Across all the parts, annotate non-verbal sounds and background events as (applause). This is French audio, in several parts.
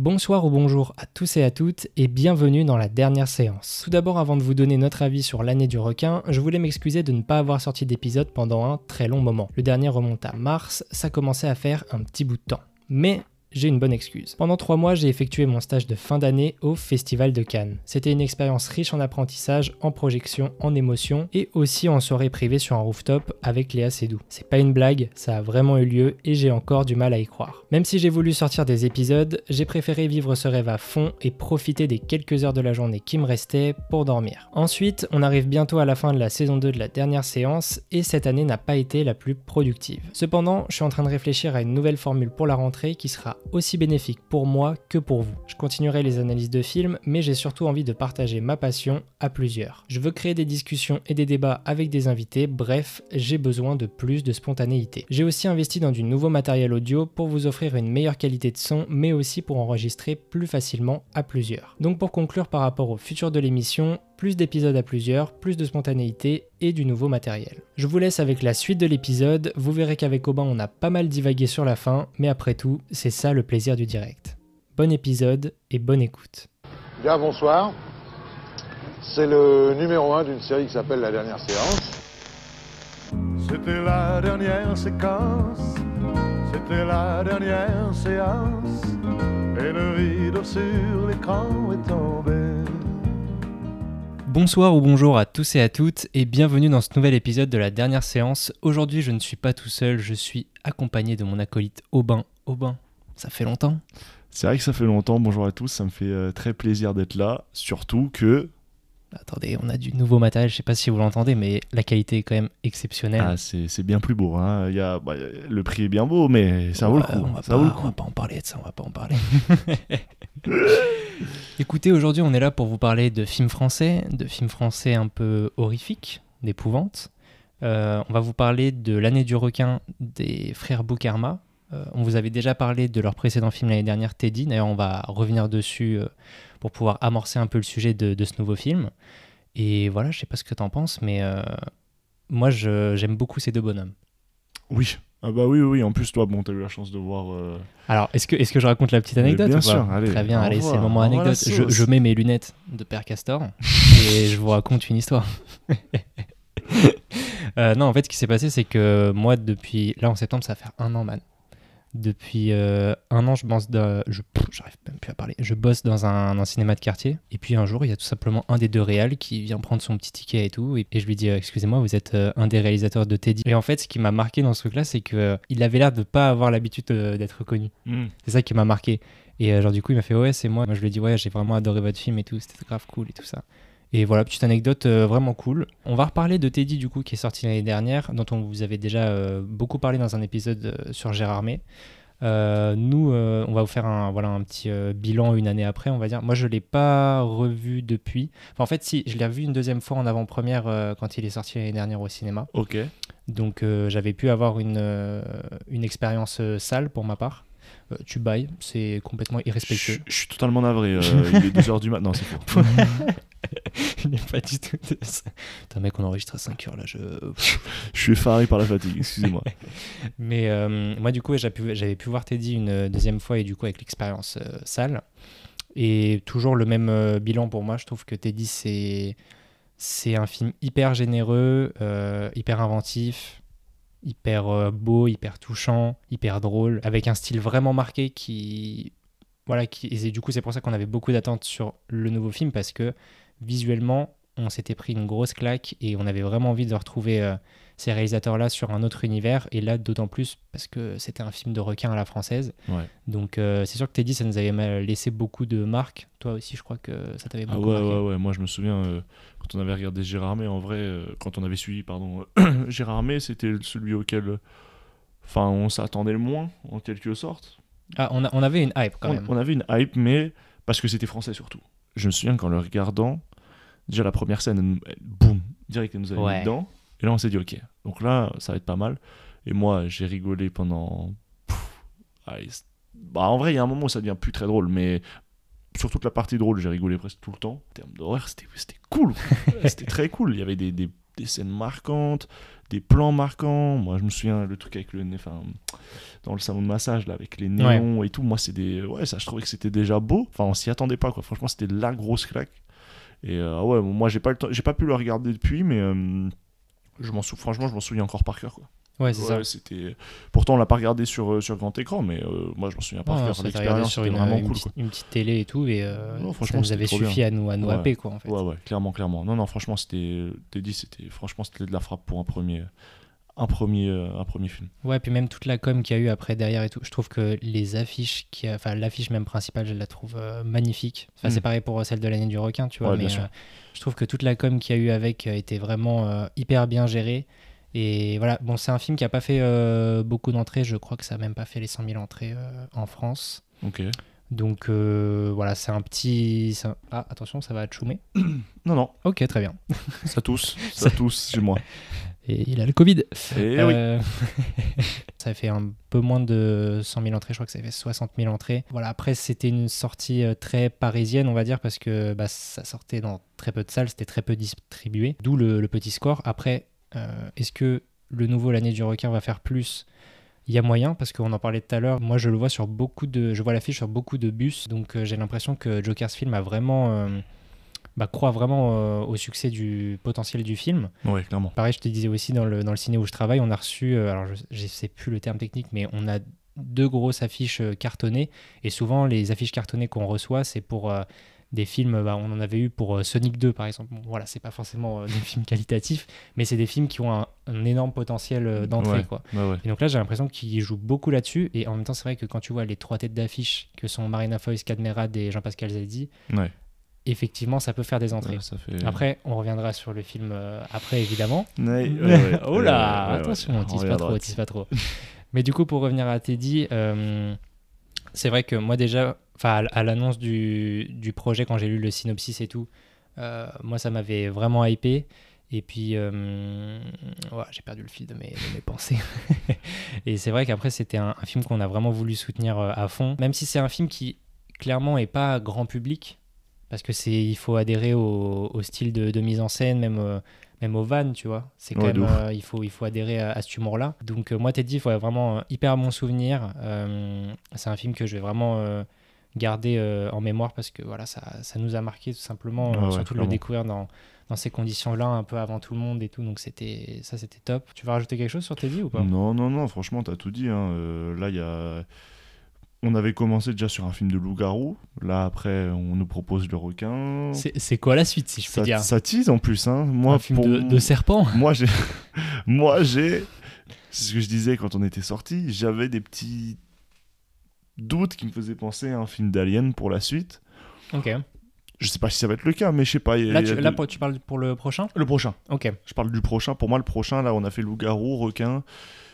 Bonsoir ou bonjour à tous et à toutes et bienvenue dans la dernière séance. Tout d'abord avant de vous donner notre avis sur l'année du requin, je voulais m'excuser de ne pas avoir sorti d'épisode pendant un très long moment. Le dernier remonte à mars, ça commençait à faire un petit bout de temps. Mais j'ai une bonne excuse. Pendant trois mois, j'ai effectué mon stage de fin d'année au Festival de Cannes. C'était une expérience riche en apprentissage, en projection, en émotions et aussi en soirée privée sur un rooftop avec Léa Seydoux. C'est pas une blague, ça a vraiment eu lieu et j'ai encore du mal à y croire. Même si j'ai voulu sortir des épisodes, j'ai préféré vivre ce rêve à fond et profiter des quelques heures de la journée qui me restaient pour dormir. Ensuite, on arrive bientôt à la fin de la saison 2 de la dernière séance et cette année n'a pas été la plus productive. Cependant, je suis en train de réfléchir à une nouvelle formule pour la rentrée qui sera aussi bénéfique pour moi que pour vous. Je continuerai les analyses de films, mais j'ai surtout envie de partager ma passion à plusieurs. Je veux créer des discussions et des débats avec des invités, bref, j'ai besoin de plus de spontanéité. J'ai aussi investi dans du nouveau matériel audio pour vous offrir une meilleure qualité de son, mais aussi pour enregistrer plus facilement à plusieurs. Donc pour conclure par rapport au futur de l'émission, plus d'épisodes à plusieurs, plus de spontanéité et du nouveau matériel. Je vous laisse avec la suite de l'épisode, vous verrez qu'avec Aubin on a pas mal divagué sur la fin, mais après tout, c'est ça le plaisir du direct. Bon épisode et bonne écoute. Bien, bonsoir. C'est le numéro 1 d'une série qui s'appelle La dernière séance. C'était la dernière séquence, c'était la dernière séance, et le rideau sur l'écran est tombé. Bonsoir ou bonjour à tous et à toutes et bienvenue dans ce nouvel épisode de la dernière séance. Aujourd'hui je ne suis pas tout seul, je suis accompagné de mon acolyte Aubin. Aubin, ça fait longtemps C'est vrai que ça fait longtemps, bonjour à tous, ça me fait euh, très plaisir d'être là, surtout que... Attendez, on a du nouveau matériel, je sais pas si vous l'entendez, mais la qualité est quand même exceptionnelle. Ah, c'est bien plus beau, hein. Il y a, bah, le prix est bien beau, mais ça vaut le coup. Ça pas, vaut le on coup. va pas en parler de ça, on va pas en parler. (laughs) Écoutez, aujourd'hui on est là pour vous parler de films français, de films français un peu horrifiques, d'épouvante. Euh, on va vous parler de l'année du requin des frères Boukarma. Euh, on vous avait déjà parlé de leur précédent film l'année dernière, Teddy. D'ailleurs, on va revenir dessus euh, pour pouvoir amorcer un peu le sujet de, de ce nouveau film. Et voilà, je sais pas ce que t'en penses, mais euh, moi j'aime beaucoup ces deux bonhommes. Oui. Ah bah oui, oui. En plus, toi, bon, t'as eu la chance de voir... Alors, est-ce que, est que je raconte la petite anecdote bien ou sûr, allez, Très bien, allez, c'est le moment anecdote. Je, je mets mes lunettes de Père Castor (laughs) et je vous raconte une histoire. (laughs) Non, en fait, ce qui s'est passé, c'est que moi, depuis. Là, en septembre, ça va faire un an, man. Depuis euh, un an, je bosse dans. Je, j'arrive même plus à parler. Je bosse dans un, un cinéma de quartier. Et puis un jour, il y a tout simplement un des deux réals qui vient prendre son petit ticket et tout. Et, et je lui dis euh, Excusez-moi, vous êtes euh, un des réalisateurs de Teddy. Et en fait, ce qui m'a marqué dans ce truc-là, c'est qu'il avait l'air de pas avoir l'habitude d'être connu. hmm. C'est ça qui m'a marqué. Et genre, du coup, il m'a fait Ouais, c'est moi. Moi, je lui ai dit Ouais, j'ai vraiment adoré votre film et tout. C'était grave cool et tout ça. Et voilà, petite anecdote euh, vraiment cool. On va reparler de Teddy, du coup, qui est sorti l'année dernière, dont on vous avait déjà euh, beaucoup parlé dans un épisode euh, sur Gérard May. Euh, nous, on va vous faire un, voilà, un petit bilan une année après, on va dire. Moi, je ne l'ai pas revu depuis. Enfin, en fait, si, je l'ai revu une deuxième fois en avant-première quand il est sorti l'année dernière au cinéma. Ok. Donc j'avais pu avoir une, une expérience sale pour ma part. Euh, tu bailles, c'est complètement irrespectueux. je suis totalement navré. euh, (laughs) il est 2h du mat. Non, c'est faux. (laughs) Il n'est pas du tout de ça. Putain mec, on enregistre à 5 heures là. Je... (laughs) Je suis effaré par la fatigue, excusez-moi. Mais euh, moi du coup j'avais pu, voir Teddy une deuxième fois et du coup avec l'expérience sale. Et toujours le même bilan pour moi. Je trouve que Teddy c'est, c'est un film hyper généreux, hyper inventif, hyper euh, beau, hyper touchant, hyper drôle, avec un style vraiment marqué qui... Voilà, qui, et du coup c'est pour ça qu'on avait beaucoup d'attentes sur le nouveau film parce que visuellement on s'était pris une grosse claque et on avait vraiment envie de retrouver euh, ces réalisateurs-là sur un autre univers, et là d'autant plus parce que c'était un film de requin à la française. Ouais. Donc euh, c'est sûr que Teddy, ça nous avait laissé beaucoup de marques. Toi aussi, je crois que ça t'avait Ah beaucoup ouais, marqué. ouais, ouais. Moi, je me souviens, euh, quand on avait regardé Gérard May, en vrai, euh, quand on avait suivi, pardon, (coughs) Gérard May, c'était celui auquel... Enfin, on s'attendait le moins, en quelque sorte. Ah, on, a- on avait une hype quand on, même. on avait une hype, mais parce que c'était français surtout. Je me souviens qu'en le regardant, déjà la première scène, boum, direct, elle nous avait Ouais. mis dedans. Et là, on s'est dit, ok, donc là, ça va être pas mal. Et moi, j'ai rigolé pendant. Pff, allez, c'est- bah, en vrai, il y a un moment où ça devient plus très drôle, mais sur toute la partie drôle, j'ai rigolé presque tout le temps. En termes d'horreur, c'était cool. (laughs) c'était très cool. Il y avait des, des- des scènes marquantes, des plans marquants. Moi, je me souviens le truc avec le nez, enfin, dans le salon de massage, là, avec les néons et tout. Moi, c'est des. Ouais, ça, je trouvais que c'était déjà beau. Enfin, on s'y attendait pas, quoi. Franchement, c'était la grosse claque. Et euh, ouais, moi, j'ai pas, le temps... j'ai pas pu le regarder depuis, mais euh, je m'en sou... franchement, je m'en souviens encore par cœur, quoi. Ouais, c'est ça. C'était... Pourtant, on l'a pas regardé sur, euh, sur grand écran, mais euh, moi, je m'en souviens par Ouais, cœur. ça t'a regardé L'expérience, sur une, vraiment une cool, petite, quoi. une petite télé et tout, et euh, Non, ça franchement, nous c'était avait suffi bien. à nous, à nous Ouais. happer, quoi, en fait. Ouais, ouais, clairement, clairement. Non, non, franchement, c'était. T'es dit, c'était. Franchement, c'était de la frappe pour un premier. Un premier, euh, un premier film. Ouais, puis même toute la com qu'il y a eu après derrière et tout, je trouve que les affiches, qui, enfin l'affiche même principale, je la trouve euh, magnifique. Enfin, Mm. c'est pareil pour celle de l'année du requin, tu vois, Ouais, mais bien sûr. euh, je trouve que toute la com qu'il y a eu avec euh, était vraiment euh, hyper bien gérée. Et voilà, bon, c'est un film qui a pas fait euh, beaucoup d'entrées, je crois que ça a même pas fait les 100 000 entrées euh, en France. Ok. Donc euh, voilà, c'est un petit. un- Ah, attention, ça va choumer. (coughs) Non, non, Ok, très bien. ça tousse. (laughs) ça tousse chez moi. Et il a le Covid. Et oui. Euh, (laughs) ça fait un peu moins de 100 000 entrées, je crois que ça fait 60 000 entrées. Voilà, après, c'était une sortie euh, très parisienne, on va dire, parce que bah, ça sortait dans très peu de salles, c'était très peu distribué, d'où le, le petit score. Après, euh, est-ce que le nouveau L'année du requin va faire plus? Il y a moyen parce qu'on en parlait tout à l'heure. Moi, je le vois sur beaucoup de, je vois l'affiche sur beaucoup de bus, donc euh, j'ai l'impression que Joker's film a vraiment, bah, croit vraiment euh, au succès du potentiel du film. Ouais, clairement. Pareil, je te disais aussi dans le, dans le ciné où je travaille, on a reçu, euh, alors je, je sais plus le terme technique, mais on a deux grosses affiches euh, cartonnées. Et souvent, les affiches cartonnées qu'on reçoit, c'est pour euh, des films, bah, on en avait eu pour euh, Sonic 2 par exemple. Bon, voilà, c'est pas forcément euh, des (laughs) films qualitatifs, mais c'est des films qui ont un, un énorme potentiel d'entrée. Ouais. quoi. Ouais. Et donc là, j'ai l'impression qu'ils jouent beaucoup là-dessus. Et en même temps, c'est vrai que quand tu vois les trois têtes d'affiche que sont Marina Foïs, Cadmerade et Jean-Pascal Zaldi, Ouais. Effectivement, ça peut faire des entrées. Ouais, ça fait... Après, on reviendra sur le film euh, après, évidemment. Ouais, ouais, ouais. oh là, Ouais, ouais, ouais. attention, On tease pas trop, dessus. tease pas trop. Mais du coup, pour revenir à Teddy, euh, c'est vrai que moi déjà, enfin à l'annonce du, du projet, quand j'ai lu le synopsis et tout, euh, moi ça m'avait vraiment hypé. Et puis, euh, ouais, j'ai perdu le fil de mes, de mes pensées. (laughs) et c'est vrai qu'après, c'était un, un film qu'on a vraiment voulu soutenir à fond. Même si c'est un film qui, clairement, est pas grand public. Parce que c'est, il faut adhérer au, au style de, de mise en scène, même, euh, même au van, tu vois. C'est quand Ouais, même, euh, il, faut, il faut adhérer à, à ce humour-là. Donc, euh, moi, Teddy, il faut vraiment hyper bon souvenir. C'est un film que je vais vraiment garder en mémoire parce que voilà, ça, ça nous a marqué tout simplement. Ouais, surtout de le découvrir dans, dans ces conditions-là, un peu avant tout le monde et tout. Donc, c'était, ça, c'était top. Tu veux rajouter quelque chose sur Teddy ou pas? Non, non, non, franchement, t'as tout dit. hein. Là, il y a. On avait commencé déjà sur un film de loup-garou. Là, après, on nous propose le requin. c'est, quoi la suite, si je peux Ça, dire ça tease en plus. Hein. Moi, Un film pour- de, de serpent (laughs) moi, j'ai. Moi, j'ai. C'est ce que je disais quand on était sortis. J'avais des petits doutes qui me faisaient penser à un film d'Alien pour la suite. Ok. Je sais pas si ça va être le cas, mais je sais pas. Là, tu, là de- tu parles pour le prochain? Le prochain. Ok. Je parle du prochain. Pour moi, le prochain, là, on a fait loup-garou, requin.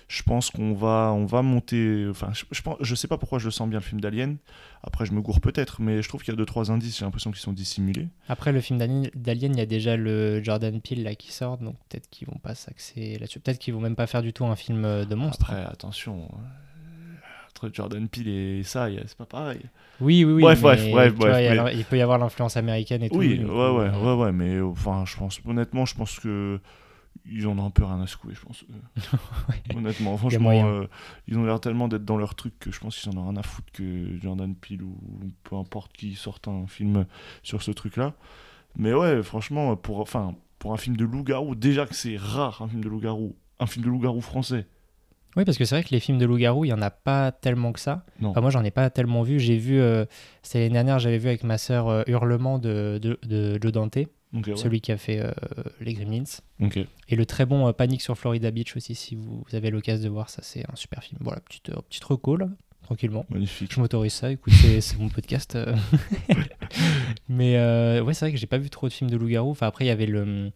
Je pense qu'on va, on va monter. Enfin, je, je, je sais pas pourquoi je le sens bien le film d'Alien. Après, je me gourre peut-être, mais je trouve qu'il y a deux trois indices. J'ai l'impression qu'ils sont dissimulés. Après le film d'Alien, il y a déjà le Jordan Peele là qui sort, donc peut-être qu'ils vont pas s'axer là-dessus. Peut-être qu'ils vont même pas faire du tout un film euh, de monstre. Après, attention. euh, Entre Jordan Peele et ça, c'est pas pareil. Oui, oui, oui. Bref, mais, bref, bref, vois, il mais- peut y avoir l'influence américaine et tout. Oui, ouais, ouais, euh, ouais, ouais, mais enfin, je pense, honnêtement, je pense que ils en ont un peu rien à secouer, je pense. (laughs) Honnêtement, franchement, euh, ils ont l'air tellement d'être dans leur truc que je pense qu'ils en ont rien à foutre que Jordan Peele ou peu importe qui sorte un film sur ce truc-là. Mais ouais, franchement, pour, enfin, pour un film de loup-garou, déjà que c'est rare un film de loup-garou, un film de loup-garou français. Oui, parce que c'est vrai que les films de loup-garou, il y en a pas tellement que ça. Non. Enfin, moi, j'en ai pas tellement vu. J'ai vu, euh, c'était l'année dernière, j'avais vu avec ma sœur euh, Hurlement de, de, de Joe Dante, Ouais. celui qui a fait euh, les Gremlins. Et le très bon euh, Panique sur Florida Beach aussi, si vous, vous avez l'occasion de voir ça, c'est un super film. Voilà, petite, euh, petite reco là, tranquillement. Magnifique. Je m'autorise ça, écoute, c'est mon podcast. euh. (laughs) Mais ouais, c'est vrai que j'ai pas vu trop de films de loup-garou. Enfin, après, il y avait le,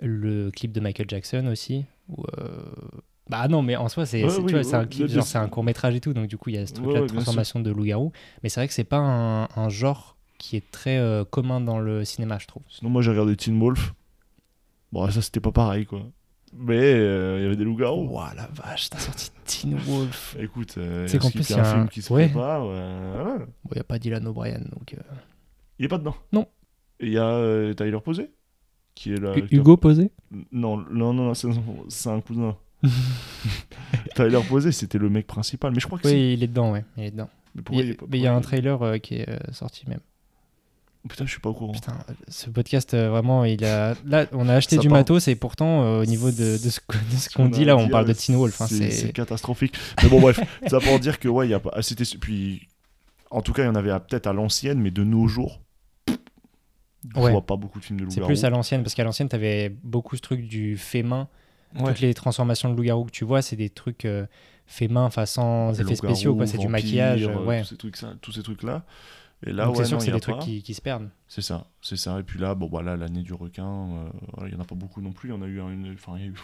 le clip de Michael Jackson aussi. Où, Bah non, mais en soi, c'est Ouais, oui, ouais, un court métrage et tout. Donc du coup, il y a ce truc-là Ouais, bien transformation de loup-garou. Mais c'est vrai que c'est pas un, un genre qui est très euh, commun dans le cinéma, je trouve. Sinon, moi, j'ai regardé Teen Wolf. Bon, ça, c'était pas pareil, quoi. Mais euh, il y avait des loups-garous. Ouah la vache, t'as sorti Teen Wolf. (laughs) Écoute, euh, C'est qu'en plus, il y a un un- film qui se ouais. prépare. ouais, voilà. Bon, il n'y a pas Dylan O'Brien, donc... euh, Il est pas dedans Non. Et il y a euh, Tyler Posé qui est là. Hu- Hugo posé Non, non, non, non, c'est un cousin. (laughs) Tyler Posey, c'était le mec principal, mais je crois que. Oui, il est dedans, ouais. Il est dedans. Mais Il pourquoi y a- est pas- mais il y a pourquoi un trailer euh, qui est euh, sorti même. Putain, je suis pas au courant. Putain, ce podcast, euh, vraiment, il a. Là, on a acheté Ça du part- matos et pourtant, euh, au niveau de, de ce, que- de ce qu'on dit là, on parle de Teen Wolf. hein, c'est c'est c'est catastrophique. Mais bon, bref, (laughs) ça pour dire que, ouais, il y a pas. ah, c'était. Puis. En tout cas, il y en avait peut-être à l'ancienne, mais de nos jours. Je Ouais. vois pas beaucoup de films de c'est loup-garou. plus à l'ancienne, parce qu'à l'ancienne, t'avais beaucoup ce truc du fait main. Ouais. Toutes les transformations de loup-garou que tu vois, c'est des trucs euh, fait main, enfin sans effets spéciaux, quoi. C'est du maquillage. euh, ouais. Tous ces trucs, Et là, Donc ouais, c'est sûr que il c'est y a des trucs qui, qui se perdent. C'est ça, c'est ça. Et puis là, bon, voilà, l'année du requin, euh, il y en a pas beaucoup non plus. Il y en a eu un- une. Enfin, il y a eu.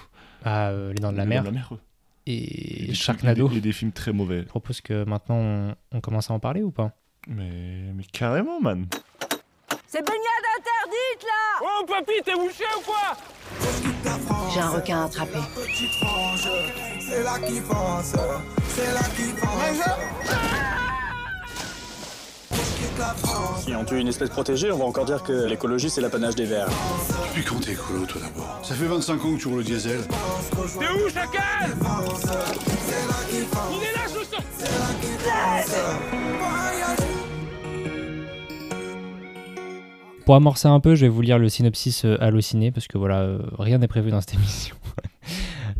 Ah, euh, les dents de la Les mer Dents de la mer. ouais. et, des Sharknado. trucs- Et, des films très mauvais. Je propose que maintenant on, on commence à en parler ou pas? Mais, mais carrément, man. C'est baignade interdite là Oh papy, t'es bouché ou quoi? J'ai un requin à attraper. Si on tue une espèce protégée, on va encore dire que l'écologie c'est l'apanage des verts. Depuis quand t'es écolo, toi d'abord Ça fait 25 ans que tu roules au diesel. T'es où, chacal Il est là, je le sens Pour amorcer un peu, je vais vous lire le synopsis euh, halluciné parce que voilà, euh, rien n'est prévu dans cette (laughs) émission.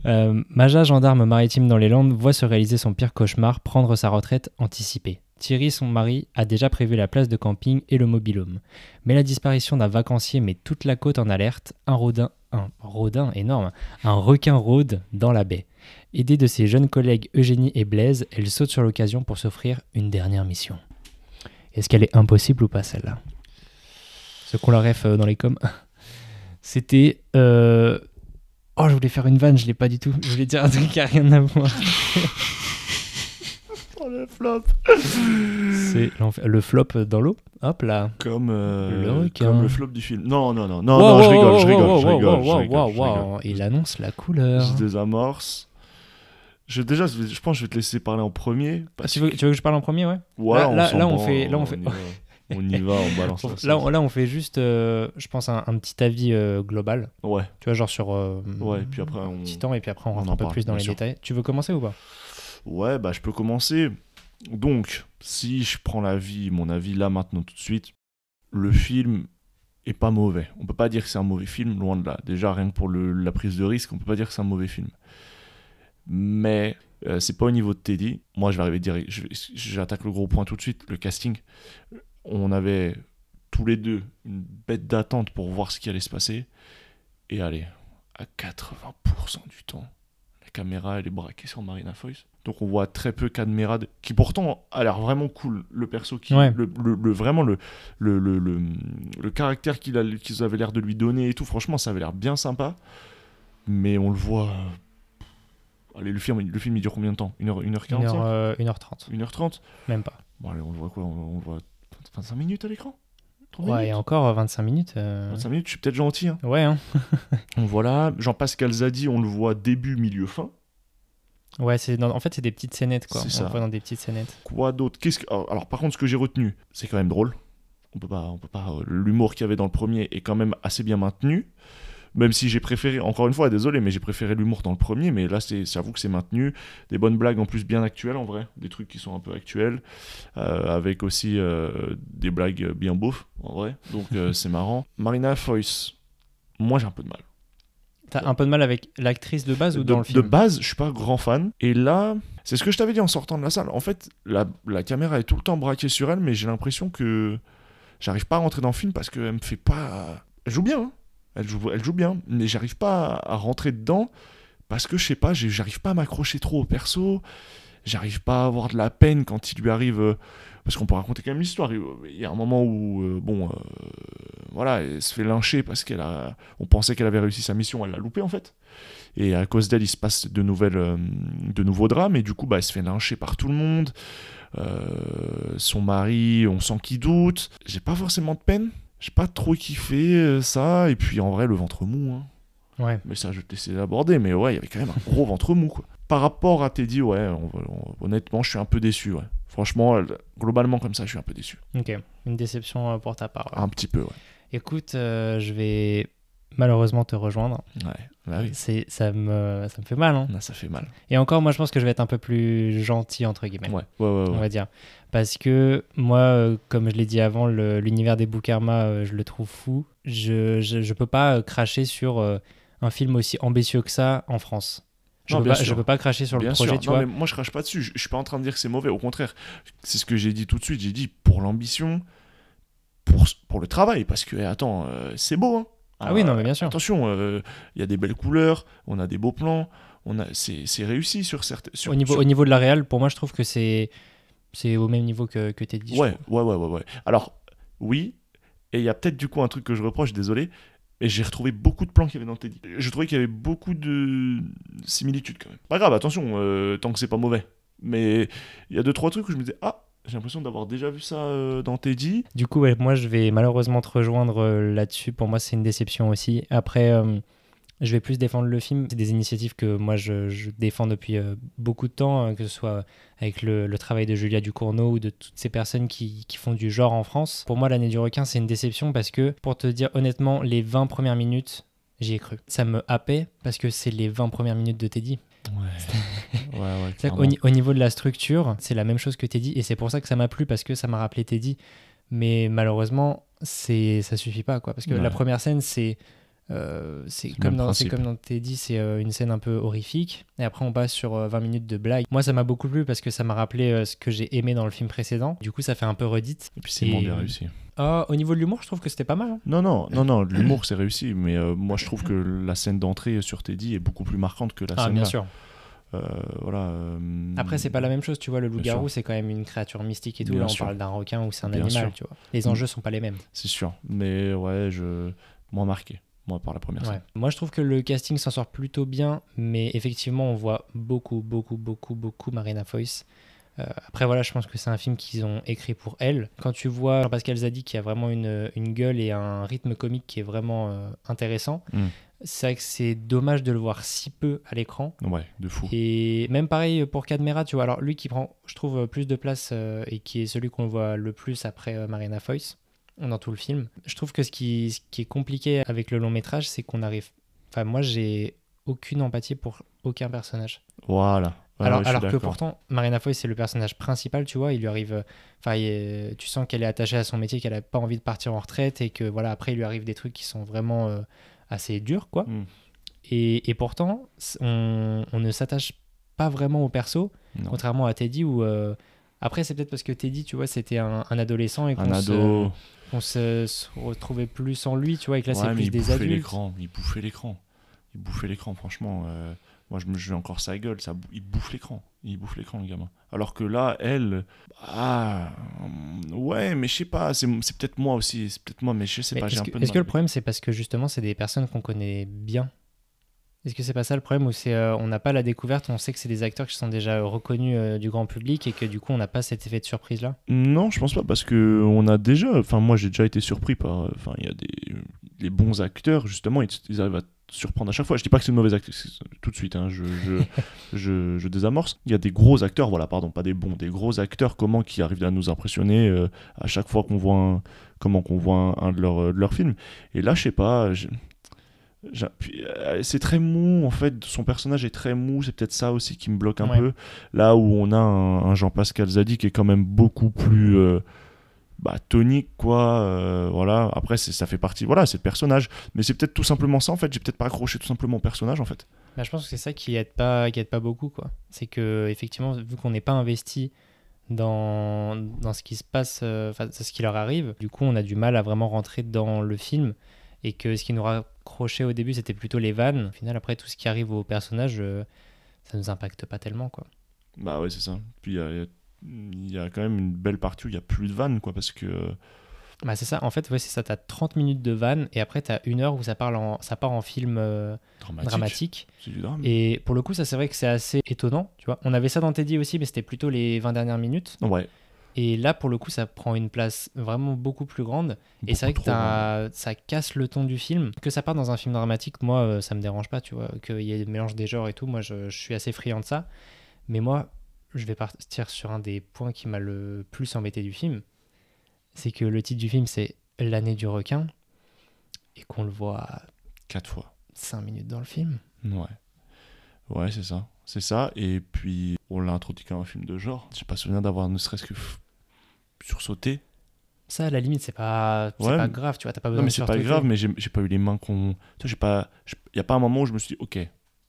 Euh, Maja, gendarme maritime dans les Landes, voit se réaliser son pire cauchemar, prendre sa retraite anticipée. Thierry, son mari, a déjà prévu la place de camping et le mobilhome. Mais la disparition d'un vacancier met toute la côte en alerte, un rodin, un rodin énorme, un requin rôde dans la baie. Aidée de ses jeunes collègues Eugénie et Blaise, elle saute sur l'occasion pour s'offrir une dernière mission. Est-ce qu'elle est impossible ou pas celle-là? Ceux qu'on la ref euh, dans les coms. (laughs) C'était. euh, Oh, je voulais faire une vanne, je l'ai pas du tout. Je voulais dire un truc qui a rien à voir. (laughs) Le flop. C'est le flop dans l'eau. Hop là. Comme, euh, Le requin. comme le flop du film. Non, non, non, non, Wow, non, je wow, rigole, wow, je rigole, je rigole, je je. Il annonce la couleur. Je désamorce. Je, déjà, je je pense que je vais te laisser parler en premier. Ah, tu, veux, tu veux que je parle en premier, ouais? Ouais, là- on là- on fait- là, on y fait- va. (laughs) On y va, on balance la Là, on- là, on fait juste, euh, je pense, un, un petit avis euh, global. Ouais, Tu vois, genre sur euh, ouais, puis après, on... un petit temps, et puis après, on rentre en un peu parle, plus dans les sûr. détails. Tu veux commencer ou pas? Ouais, bah je peux commencer. Donc, si je prends l'avis, mon avis là maintenant tout de suite, le film est pas mauvais. On peut pas dire que c'est un mauvais film, loin de là. Déjà, rien que pour la prise de risque, on peut pas dire que c'est un mauvais film. Mais euh, c'est pas au niveau de Teddy. Moi, je vais arriver direct. J'attaque le gros point tout de suite, le casting. On avait tous les deux une bête d'attente pour voir ce qui allait se passer. Et allez, à 80% du temps, caméra elle est braquée sur Marina Foïs. Donc on voit très peu Cadmerade, qui pourtant a l'air vraiment cool. Le perso, qui, Ouais. le, le- le- vraiment le, le, le, le- caractère qu'ils avaient l'air de lui donner et tout, franchement ça avait l'air bien sympa. Mais on le voit... Allez, le film, le film il dure combien de temps? 1h, 1h45 1h, euh, 1h30, 1h30 même pas. Bon allez, on le voit quoi? On, on le voit 25 minutes à l'écran? 30 Ouais, et minutes encore euh, 25 minutes. euh, 25 minutes, je suis peut-être gentil. Hein. Ouais, hein. (laughs) On voit là, Jean-Pascal Zadi, on le voit début, milieu, fin. Ouais, c'est en fait, c'est des petites scénettes, quoi. C'est On ça. le voit dans des petites scénettes. Quoi d'autre? Qu'est-ce que... alors, alors, par contre, ce que j'ai retenu, c'est quand même drôle. On peut pas, on peut pas. euh, L'humour qu'il y avait dans le premier est quand même assez bien maintenu. Même si j'ai préféré, encore une fois, désolé, mais j'ai préféré l'humour dans le premier, mais là, c'est, j'avoue que c'est maintenu. Des bonnes blagues en plus bien actuelles, en vrai. Des trucs qui sont un peu actuels. euh, avec aussi euh, des blagues bien beaufs, en vrai. Donc, euh, (laughs) c'est marrant. Marina Foïs, moi, j'ai un peu de mal. T'as un peu de mal avec l'actrice de base ou de, dans le de film base, je suis pas grand fan. Et là, c'est ce que je t'avais dit en sortant de la salle. En fait, la, la caméra est tout le temps braquée sur elle, mais j'ai l'impression que j'arrive pas à rentrer dans le film parce qu'elle me fait pas. Elle joue bien, hein. Elle, joue, bien, mais j'arrive pas à, rentrer dedans parce que je sais pas, j'arrive pas à m'accrocher trop au perso. J'arrive pas à avoir de la peine quand il lui arrive. euh, parce qu'on peut raconter quand même l'histoire. Il il y a un moment où, euh, bon, euh, voilà, elle se fait lyncher parce qu'elle a. On pensait qu'elle avait réussi sa mission, elle l'a loupé en fait. Et à cause d'elle, il se passe de, nouvelles, euh, de nouveaux drames. Et du coup, bah, elle se fait lyncher par tout le monde. Euh, son mari, on sent qu'il doute. J'ai pas forcément de peine. J'ai pas trop kiffé euh, ça. Et puis en vrai, le ventre mou. hein. Ouais. Mais ça, je vais te laisser l'aborder. Mais ouais, il y avait quand même un gros ventre mou. Quoi. Par rapport à Teddy, ouais, on- on- honnêtement, je suis un peu déçu. Ouais. Franchement, globalement, comme ça, je suis un peu déçu. Ok. Une déception euh, pour ta part. ouais. Un petit peu, ouais. Écoute, euh, je vais malheureusement te rejoindre. Ouais, bah oui. C'est, ça, me, ça me fait mal. hein. Là, ça fait mal. Et encore, moi, je pense que je vais être un peu plus gentil, entre guillemets. Ouais, ouais, ouais. On va dire. Parce que moi, euh, comme je l'ai dit avant, le- l'univers des Boukarma, euh, je le trouve fou. Je, je, je peux pas euh, cracher sur euh, un film aussi ambitieux que ça en France. Je, Non, peux pas, je peux pas cracher sur Bien le projet, sûr. tu non, vois. mais moi, je crache pas dessus. Je, je suis pas en train de dire que c'est mauvais. Au contraire, c'est ce que j'ai dit tout de suite. J'ai dit pour l'ambition, pour, pour le travail. Parce que, attends, c'est beau. Hein Ah oui, non, mais bien sûr. Attention, euh, il y a des belles couleurs, on a des beaux plans, on a, c'est, c'est réussi sur certains. Sur, Au niveau, sur- au niveau de la réal, pour moi, je trouve que c'est c'est au même niveau que, que Teddy. Ouais, ouais, ouais, ouais, ouais. Alors, oui, et il y a peut-être du coup un truc que je reproche, désolé, et j'ai retrouvé beaucoup de plans qu'il y avait dans Teddy. Je trouvais qu'il y avait beaucoup de similitudes quand même. Pas grave, attention, euh, tant que c'est pas mauvais. Mais il y a deux, trois trucs où je me disais, ah, j'ai l'impression d'avoir déjà vu ça euh, dans Teddy. Du coup, moi, je vais malheureusement te rejoindre euh, là-dessus. Pour moi, c'est une déception aussi. Après, euh, je vais plus défendre le film. C'est des initiatives que moi, je, défends depuis beaucoup de temps, hein, que ce soit avec le, le travail de Julia Ducournau ou de toutes ces personnes qui, qui font du genre en France. Pour moi, l'année du requin, c'est une déception parce que, pour te dire honnêtement, les 20 premières minutes, j'y ai cru. Ça me happait parce que c'est les 20 premières minutes de Teddy. (laughs) Ouais, ouais, ouais. Au niveau de la structure, c'est la même chose que Teddy, et c'est pour ça que ça m'a plu, parce que ça m'a rappelé Teddy. Mais malheureusement, c'est ça suffit pas, quoi. Parce que la première scène, c'est euh, c'est comme, dans- comme dans Teddy, c'est euh, une scène un peu horrifique. Et après, on passe sur euh, 20 minutes de blague. Moi, ça m'a beaucoup plu parce que ça m'a rappelé euh, ce que j'ai aimé dans le film précédent. Du coup, ça fait un peu redite. Et puis c'est moins bien réussi. Ah, au niveau de l'humour, je trouve que c'était pas mal. hein. Non, non, non, non, (clears throat) l'humour c'est réussi, mais euh, moi je trouve que la scène d'entrée sur Teddy est beaucoup plus marquante que la Ah, scène bien là. sûr. Euh, voilà. euh, Après, c'est pas la même chose, tu vois. Le loup-garou, c'est quand même une créature mystique et tout. Bien Là, on sûr. parle d'un requin ou c'est un Bien animal, sûr. tu vois. Les enjeux sont pas les mêmes. C'est sûr, mais ouais, je moins marqué, moi par la première Ouais. scène. Moi, je trouve que le casting s'en sort plutôt bien, mais effectivement, on voit beaucoup, beaucoup, beaucoup, beaucoup Marina Foïs. Euh, après, voilà, je pense que c'est un film qu'ils ont écrit pour elle. Quand tu vois Jean-Pascal Zadi qui a vraiment une, une gueule et un rythme comique qui est vraiment euh, intéressant, Mm. c'est vrai que c'est dommage de le voir si peu à l'écran. Ouais, de fou. Et même pareil pour Cadmera, tu vois. Alors, lui qui prend, je trouve, plus de place euh, et qui est celui qu'on voit le plus après euh, Marina Foïs dans tout le film. Je trouve que ce qui, ce qui est compliqué avec le long métrage, c'est qu'on arrive. Enfin, moi, j'ai aucune empathie pour aucun personnage. Voilà. Ouais, alors que pourtant, Marina Foïs, c'est le personnage principal, tu vois. Il lui arrive. euh, Enfin, il est- tu sens qu'elle est attachée à son métier, qu'elle a pas envie de partir en retraite et que, voilà, après, il lui arrive des trucs qui sont vraiment euh, assez durs, quoi. Mm. Et, et pourtant, on, on ne s'attache pas vraiment au perso, Non. contrairement à Teddy où. euh, Après, c'est peut-être parce que Teddy, tu vois, c'était un, un adolescent et qu'on se, ado. qu'on se, se retrouvait plus en lui, tu vois, et que là, ouais, c'est plus il des bouffait adultes. l'écran. Il bouffait l'écran. Il bouffait l'écran, franchement. euh, moi, je me j'ai encore sa gueule. Ça, il bouffe l'écran. Il bouffe l'écran, le gamin. Alors que là, elle. Ah. Ouais, mais je sais pas. C'est c'est peut-être moi aussi. C'est peut-être moi, mais je sais Mais pas. J'ai Est-ce un que, peu de est-ce que le problème, c'est parce que justement, c'est des personnes qu'on connaît bien? Est-ce que c'est pas ça le problème où c'est euh, on n'a pas la découverte, on sait que c'est des acteurs qui sont déjà reconnus euh, du grand public et que du coup on n'a pas cet effet de surprise là Non, je pense pas parce que on a déjà. Enfin, moi, j'ai déjà été surpris par. Enfin, il y a des les bons acteurs justement, ils, ils arrivent à surprendre à chaque fois. Je dis pas que c'est une mauvaise actrice tout de suite. hein, je, je, (laughs) je, je désamorce. Il y a des gros acteurs, voilà, pardon, pas des bons, des gros acteurs. Comment qui arrivent à nous impressionner euh, à chaque fois qu'on voit un, comment qu'on voit un, un de leurs de leurs films. Et là, je sais pas. euh, c'est très mou en fait son personnage est très mou c'est peut-être ça aussi qui me bloque un Ouais. peu là où on a un, un Jean-Pascal Zadi qui est quand même beaucoup plus euh, bah, tonique quoi euh, voilà après ça fait partie voilà c'est le personnage mais c'est peut-être tout simplement ça en fait j'ai peut-être pas accroché tout simplement au personnage en fait Bah, Je pense que c'est ça qui aide pas, qui aide pas beaucoup quoi. C'est que effectivement vu qu'on n'est pas investi dans, dans ce qui se passe, euh, ce qui leur arrive, du coup on a du mal à vraiment rentrer dans le film et que ce qui nous raccrochait au début c'était plutôt les vannes. Au final après tout ce qui arrive au personnage, euh, ça nous impacte pas tellement quoi. bah ouais c'est ça puis il y a, il y a- il y a quand même une belle partie où il y a plus de vannes quoi parce que Bah c'est ça, en fait, ouais, c'est ça, t'as 30 minutes de vanne et après t'as une heure où ça, parle en, ça part en film euh, dramatique, dramatique. c'est du drame Et pour le coup, ça c'est vrai que c'est assez étonnant, tu vois. On avait ça dans Teddy aussi, mais c'était plutôt les 20 dernières minutes. ouais Et là, pour le coup, ça prend une place vraiment beaucoup plus grande. et c'est vrai que ça casse le ton du film. Que ça parte dans un film dramatique, moi, euh, ça me dérange pas, tu vois. Qu'il y ait le mélange des genres et tout, moi, je, je suis assez friand de ça. Mais moi, je vais partir sur un des points qui m'a le plus embêté du film. C'est que le titre du film, c'est L'année du requin. Et qu'on le voit Quatre fois. 5 minutes dans le film. Ouais. Ouais, c'est ça. C'est ça. Et puis, on l'a introduit comme un film de genre. J'ai pas souvenir d'avoir ne serait-ce que sursauté. Ça, à la limite, c'est pas, Ouais, pas grave, tu vois, t'as pas besoin Non, mais c'est pas grave, mais j'ai pas eu les mains qu'on. Tu j'ai pas. Il y a pas un moment où je me suis dit, ok,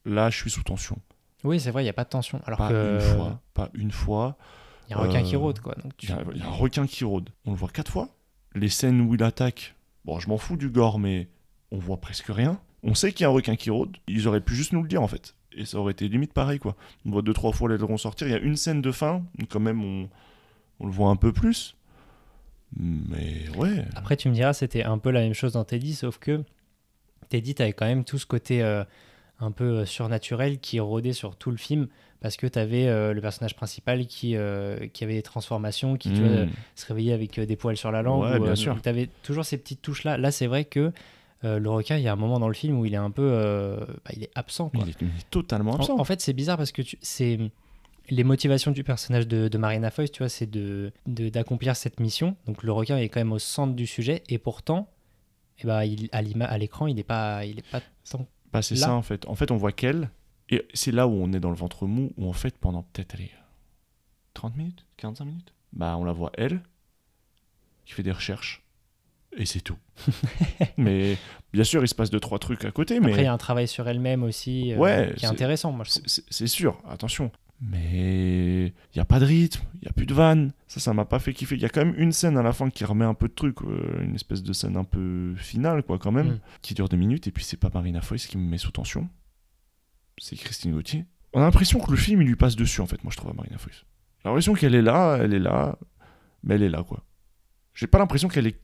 là, je suis sous tension. Oui, c'est vrai, il y a pas de tension. Alors Pas que. une fois. Pas une fois. Il y a un requin Euh, qui rôde, quoi. Donc tu- Il y, a- il y a un requin qui rôde. On le voit quatre fois. Les scènes où il attaque, bon, je m'en fous du gore, mais on voit presque rien. On sait qu'il y a un requin qui rôde. Ils auraient pu juste nous le dire, en fait. Et ça aurait été limite pareil, quoi. On voit deux, trois fois l'aileron sortir. Il y a une scène de fin, quand même, on, on le voit un peu plus. Mais ouais. Après, tu me diras, c'était un peu la même chose dans Teddy, sauf que Teddy, t'avais quand même tout ce côté euh, un peu euh, surnaturel qui rôdait sur tout le film, parce que t'avais euh, le personnage principal qui, euh, qui avait des transformations, qui tu vois, Mmh. se réveillait avec des poils sur la langue. Ouais, ou, bien sûr. donc T'avais toujours ces petites touches-là. Là, c'est vrai que le requin, il y a un moment dans le film où il est un peu... bah, il est absent, quoi. Il est, il est totalement En, absent. en fait, c'est bizarre parce que tu- c'est les motivations du personnage de, de Marina Foïs, tu vois, c'est de de- d'accomplir cette mission. Donc le requin est quand même au centre du sujet et pourtant, eh ben, il, à l'écran, il n'est pas, il est pas tant. Bah, c'est ça en fait. En fait, on voit qu'elle, et c'est là où on est dans le ventre mou, où en fait, pendant peut-être allez, 30 minutes, 45 minutes, bah on la voit elle, qui fait des recherches, et c'est tout. (laughs) mais bien sûr, il se passe deux, trois trucs à côté, mais Après, il y a un travail sur elle-même aussi euh, Ouais, qui est intéressant, moi je c'est sûr, attention. Mais il n'y a pas de rythme, il n'y a plus de vanne, ça, ça m'a pas fait kiffer. Il y a quand même une scène à la fin qui remet un peu de truc, euh, une espèce de scène un peu finale, quoi, quand même, Mm. qui dure deux minutes, et puis c'est pas Marina Foïs qui me met sous tension, c'est Christine Gauthier. On a l'impression que le film, il lui passe dessus, en fait, moi, je trouve, à Marina Foïs. J'ai l'impression qu'elle est là, elle est là, mais elle est là, quoi. J'ai pas l'impression qu'elle est...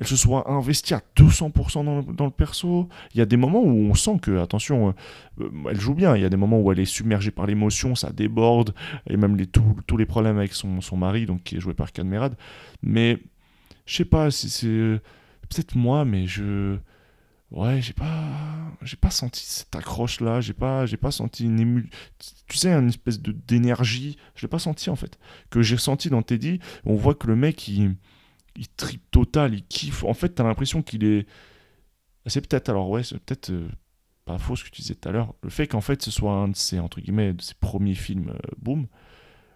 Elle se soit investie à 200% dans le, perso. Il y a des moments où on sent que, attention, euh, euh, elle joue bien. Il y a des moments où elle est submergée par l'émotion, ça déborde, et même les, tous- les problèmes avec son, mari, donc qui est joué par Cadmerade. Mais je sais pas, c'est c'est peut-être moi, mais je ouais, j'ai pas j'ai pas senti cette accroche là, j'ai pas j'ai pas senti une ému tu sais une espèce de d'énergie, je l'ai pas senti en fait que j'ai senti dans Teddy, on voit que le mec il il tripe total, il kiffe. En fait, t'as l'impression qu'il est c'est peut-être alors ouais, c'est peut-être euh, pas faux ce que tu disais tout à l'heure, le fait qu'en fait ce soit un de ses entre guillemets de ses premiers films euh, boom,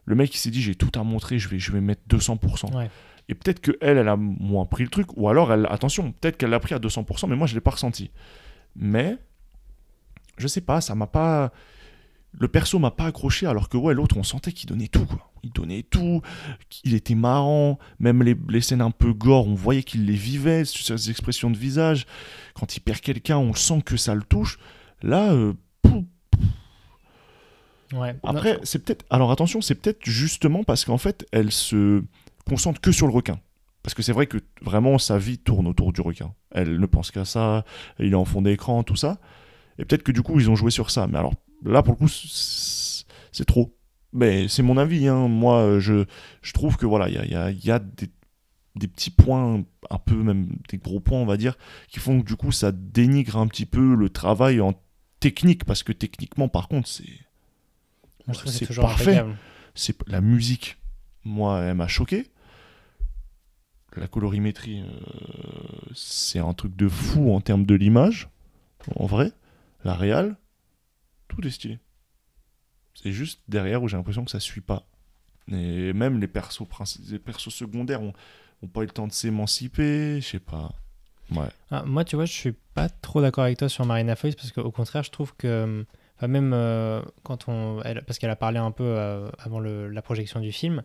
le mec il s'est dit j'ai tout à montrer, je vais je vais mettre 200%. Ouais. Et peut-être que elle, elle a moins pris le truc, ou alors elle, attention, peut-être qu'elle l'a pris à 200%, mais moi je l'ai pas ressenti. Mais je sais pas, ça m'a pas, le perso m'a pas accroché, alors que ouais, l'autre on sentait qu'il donnait tout, quoi. Il donnait tout, il était marrant, même les, les scènes un peu gore, on voyait qu'il les vivait, ses expressions de visage. Quand il perd quelqu'un, on sent que ça le touche. Là, euh, pouf, Ouais. après, c'est peut-être. Alors attention, c'est peut-être justement parce qu'en fait, elle se concentre que sur le requin. Parce que c'est vrai que vraiment sa vie tourne autour du requin. Elle ne pense qu'à ça, il est en fond d'écran, tout ça. Et peut-être que du coup, ils ont joué sur ça. Mais alors là, pour le coup, c'est trop. Mais c'est mon avis. Hein. Moi, je, je trouve que voilà, il y a, y a- y a des, des petits points, un peu même des gros points, on va dire, qui font que du coup, ça dénigre un petit peu le travail en technique. Parce que techniquement, par contre, c'est c'est parfait. c'est la musique moi elle m'a choqué la colorimétrie euh, c'est un truc de fou en termes de l'image en vrai la réal tout est stylé. C'est juste derrière où j'ai l'impression que ça suit pas. Et même les persos les persos secondaires ont, ont pas eu le temps de s'émanciper je sais pas. Ouais. Ah, moi, tu vois, je suis pas trop d'accord avec toi sur Marina Foïs parce qu'au contraire, je trouve que, enfin, même euh, quand on, elle- parce qu'elle a parlé un peu euh, avant le- la projection du film,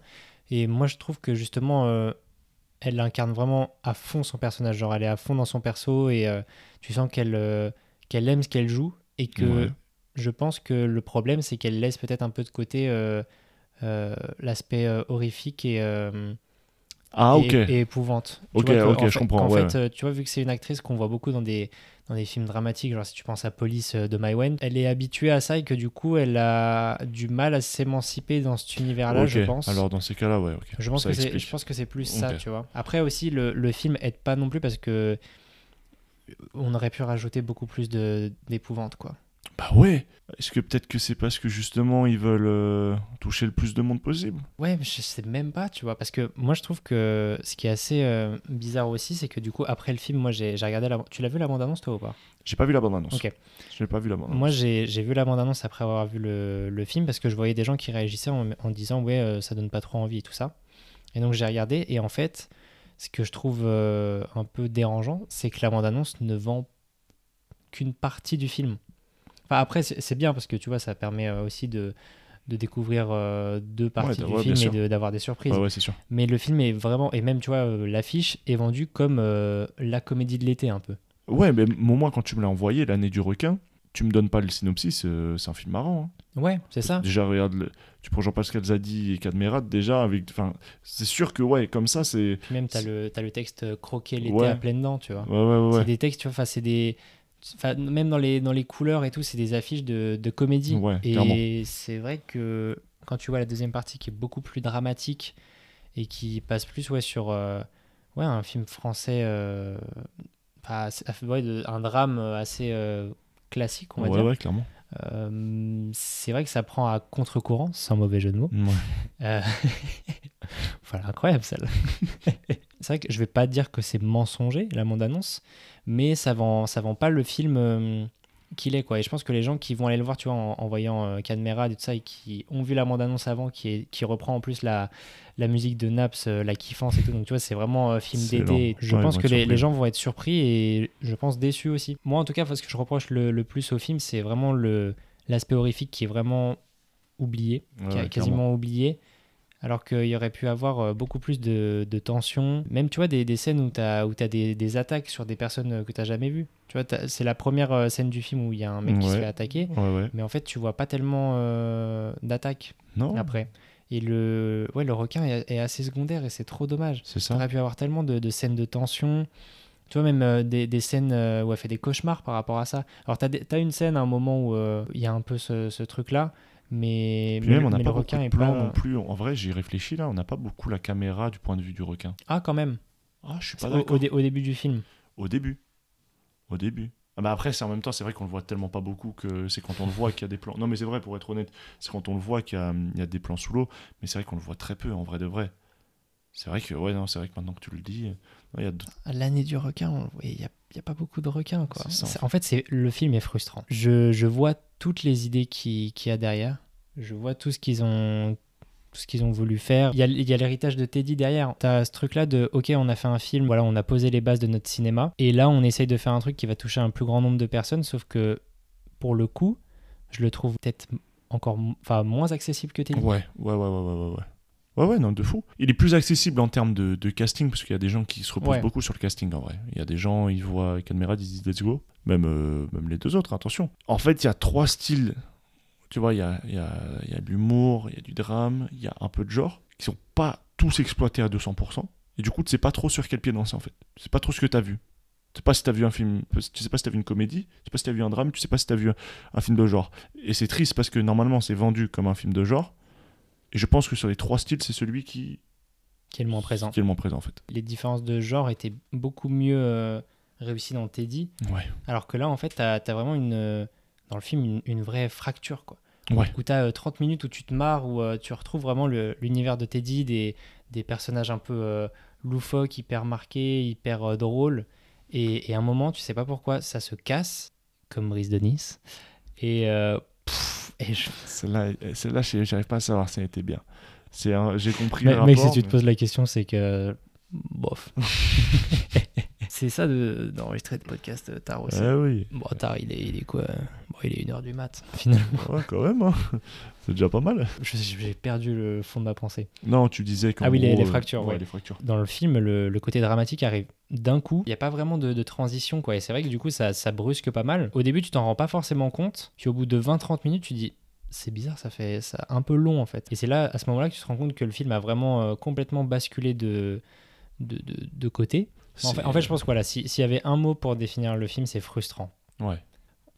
et moi, je trouve que justement, euh, elle incarne vraiment à fond son personnage, genre elle est à fond dans son perso et tu sens qu'elle qu'elle aime ce qu'elle joue et que Ouais. Je pense que le problème, c'est qu'elle laisse peut-être un peu de côté euh, euh, l'aspect euh, horrifique et ah et, ok et épouvante. Ok, vois ok, en je fait- comprends, ouais, fait, tu vois, vu que c'est une actrice qu'on voit beaucoup dans des, dans des films dramatiques, genre si tu penses à Police de My Wen, elle est habituée à ça et que du coup, elle a du mal à s'émanciper dans cet univers-là, je Ok. pense. alors dans ces cas là ouais ok je pense, Ça que c'est, je pense que c'est plus ça, tu vois. Après aussi, le, le film aide pas non plus parce que on aurait pu rajouter beaucoup plus de, d'épouvante, quoi. Bah ouais. Est-ce que peut-être que c'est parce que justement ils veulent euh, toucher le plus de monde possible? Ouais, mais je sais même pas, tu vois, parce que moi je trouve que ce qui est assez euh, bizarre aussi, c'est que du coup après le film, moi j'ai j'ai regardé la... Tu l'as vu la bande-annonce toi ou pas? J'ai pas vu la bande-annonce. Ok. Je n'ai pas vu la bande-annonce. Moi j'ai j'ai vu la bande-annonce après avoir vu le, le film parce que je voyais des gens qui réagissaient en, en disant ouais euh, ça donne pas trop envie et tout ça. Et donc j'ai regardé et en fait ce que je trouve euh, un peu dérangeant, c'est que la bande-annonce ne vend qu'une partie du film. Enfin après c'est bien parce que tu vois ça permet euh, aussi de de découvrir euh, deux parties Ouais, du ouais, film et de- d'avoir des surprises. Ouais, sûr. Mais le film est vraiment, et même tu vois, euh, l'affiche est vendue comme euh, la comédie de l'été un peu. Ouais, mais au moins quand tu me l'as envoyé, l'année du requin, tu me donnes pas le synopsis, c'est un film marrant. hein. Ouais, c'est ça. Déjà, regarde, le- tu prends Jean-Pascal Zadi et Cadmerat, déjà, avec, c'est sûr que, ouais, comme ça, c'est. Même, t'as le, t'as le texte croquer l'été à pleines dents, tu vois. Ouais, ouais, ouais. C'est des textes, tu vois, enfin, c'est des. Enfin, même dans les, dans les couleurs et tout, c'est des affiches de, de comédie. Ouais, et c'est vrai que quand tu vois la deuxième partie qui est beaucoup plus dramatique et qui passe plus ouais, sur euh, ouais, un film français, euh, ouais, de- un drame assez euh, classique, on va ouais, dire. clairement. C'est vrai que ça prend à contre-courant, sans mauvais jeu de mots. (laughs) Voilà, incroyable celle. (laughs) c'est vrai que je vais pas dire que c'est mensonger la bande-annonce, mais ça vend, ça vend pas le film euh, qu'il est quoi. Et je pense que les gens qui vont aller le voir, tu vois, en, en voyant euh, et tout ça, et qui ont vu la bande-annonce avant, qui, est, qui reprend en plus la, la musique de Naps, euh, la kiffance et tout, donc tu vois, c'est vraiment euh, film d'été. Je Ouais, pense que les, gens vont être surpris et je pense déçus aussi. Moi, en tout cas, ce que je reproche le, le plus au film, c'est vraiment le l'aspect horrifique qui est vraiment oublié, Ouais, qui quasiment oublié. Alors qu'il y aurait pu avoir euh, beaucoup plus de, de tension. Même, tu vois, des, des scènes où tu as, où as des, des attaques sur des personnes euh, que tu jamais vues. Tu vois, t'as- c'est la première euh, scène du film où il y a un mec qui se fait attaquer. Ouais, ouais. Mais en fait, tu vois pas tellement euh, d'attaques après. Et le, ouais, le requin est, est assez secondaire et c'est trop dommage. c'est ça. aurais pu avoir tellement de, de scènes de tension. Tu vois, même euh, des, des scènes euh, où elle fait des cauchemars par rapport à ça. Alors, tu as, une scène à un moment où euh, il y a un peu ce, ce truc-là, mais, Puis mais, même, on n'a pas le beaucoup requin de est plans pas. non plus. En vrai, j'y réfléchis là, on n'a pas beaucoup la caméra du point de vue du requin. Ah, quand même. Ah, je suis pas d'accord. au dé- au début du film. Au début. Au début. Ah bah après, c'est en même temps, c'est vrai qu'on le voit tellement pas beaucoup que c'est quand on le voit qu'il y a des plans. Non, mais c'est vrai, pour être honnête, c'est quand on le voit qu'il y a, il y a des plans sous l'eau, mais c'est vrai qu'on le voit très peu, en vrai de vrai. C'est vrai que, ouais, non, c'est vrai que maintenant que tu le dis, y a L'année du requin, on- il n'y a, il y a pas beaucoup de requins. Quoi. Ça, en fait, c'est le film est frustrant. Je, je vois toutes les idées qui- qu'il y a derrière. Je vois tout ce qu'ils ont tout ce qu'ils ont voulu faire. Il y a, il y a l'héritage de Teddy derrière. T'as ce truc-là de, ok, on a fait un film, voilà, on a posé les bases de notre cinéma, et là, on essaye de faire un truc qui va toucher un plus grand nombre de personnes, sauf que, pour le coup, je le trouve peut-être encore, enfin, moins accessible que Teddy. Ouais, ouais, ouais, ouais, ouais, ouais, ouais. Ouais, ouais, non, de fou. Il est plus accessible en termes de, de casting, parce qu'il y a des gens qui se reposent Ouais. beaucoup sur le casting, en vrai. Il y a des gens, ils voient Cadmera, ils disent let's go. Même, euh, même les deux autres, attention. En fait, il y a trois styles. Tu vois, il y a, il y a, il y a de l'humour, il y a du drame, il y a un peu de genre, qui sont pas tous exploités à 200%. Et du coup, tu sais pas trop sur quel pied danser, en fait. Tu sais pas trop ce que t'as vu. Tu sais pas si t'as vu un film, tu sais pas si t'as vu une comédie, tu sais pas si t'as vu un drame, tu sais pas si t'as vu un, un film de genre. Et c'est triste parce que normalement c'est vendu comme un film de genre. Et je pense que sur les trois styles, c'est celui qui, Qui est le moins présent. qui est le moins présent en fait. Les différences de genre étaient beaucoup mieux euh, réussies dans Teddy. Ouais. Alors que là, en fait, t'as as vraiment une, euh, dans le film une, une vraie fracture, quoi. Ouais. Où t'as euh, 30 minutes où tu te marres, où euh, tu retrouves vraiment l'univers de Teddy, des, des personnages un peu euh, loufoques, hyper marqués, hyper drôles. Et, et à un moment, tu sais pas pourquoi, ça se casse, comme Brice de Nice. Et, et je- Celle-là, celle-là, j'arrive pas à savoir si elle était bien. C'est j'ai compris Mais- le mec, si tu te mais- poses la question, c'est que. Bof. (laughs) c'est ça de- d'enregistrer des podcasts euh, tard aussi. Eh oui. Bon, tard, il est, il est quoi Bon, il est 1h du mat, finalement. Ouais, quand même. hein. C'est déjà pas mal. J'ai perdu le fond de ma pensée. Non, tu disais qu'en Ah oui, les- gros, les euh, fractures, ouais. les fractures. Dans le film, le, le côté dramatique arrive d'un coup. Il n'y a pas vraiment de, de transition, quoi. Et c'est vrai que du coup, ça, ça brusque pas mal. Au début, tu t'en rends pas forcément compte. Puis au bout de 20-30 minutes, tu dis. C'est bizarre, ça fait ça un peu long en fait. Et c'est là, à ce moment-là, que tu te rends compte que le film a vraiment euh, complètement basculé de, de, de, de côté. En fait, C'est- en fait, je pense que voilà, si- s'il y avait un mot pour définir le film, c'est frustrant. Ouais.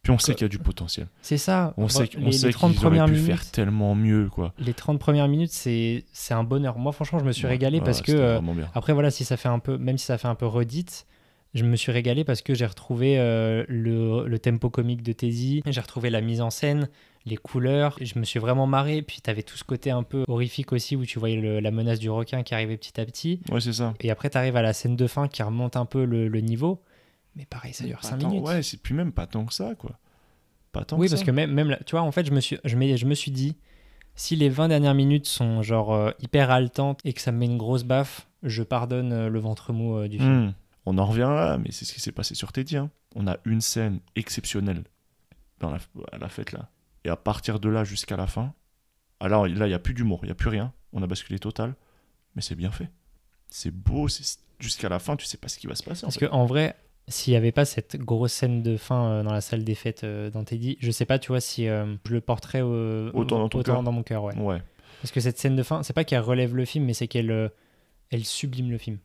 Puis on sait qu'il y a du potentiel. C'est ça. On sait, on les sait 30 qu'ils auraient premières pu minutes, faire tellement mieux, quoi. les 30 premières minutes, c'est un bonheur. Moi, franchement, je me suis Ouais, régalé ouais, parce que euh, après, voilà, si ça fait un peu, même si ça fait un peu redite, je me suis régalé parce que j'ai retrouvé euh, le, le tempo comique de Teddy, j'ai retrouvé la mise en scène, les couleurs, je me suis vraiment marré. Puis t'avais tout ce côté un peu horrifique aussi où tu voyais le- la menace du requin qui arrivait petit à petit. Ouais, c'est ça. Et après, t'arrives à la scène de fin qui remonte un peu le, le niveau. Mais pareil, ça dure Pas 5 tant- minutes. Ouais, c'est puis même pas tant que ça, quoi. Pas tant oui, que parce ça. que même, même là, tu vois, en fait, je me suis, je me, je me suis dit, si les 20 dernières minutes sont genre euh, hyper haletantes et que ça me met une grosse baffe, je pardonne euh, le ventre mou euh, du film. Hmm. On en revient là, mais c'est ce qui s'est passé sur Teddy. hein. On a une scène exceptionnelle dans la, à la fête là. Et à partir de là jusqu'à la fin, alors là, il n'y a plus d'humour, il n'y a plus rien. On a basculé total. Mais c'est bien fait. C'est beau, jusqu'à la fin, tu sais pas ce qui va se passer. Parce fait. que en vrai, s'il n'y avait pas cette grosse scène de fin euh, dans la salle des fêtes euh, dans Teddy, je sais pas, tu vois, si euh, je le porterais Autant dans ton cœur. dans mon cœur, ouais. Ouais. Parce que cette scène de fin, c'est pas qu'elle relève le film, mais c'est qu'elle euh, elle sublime le film.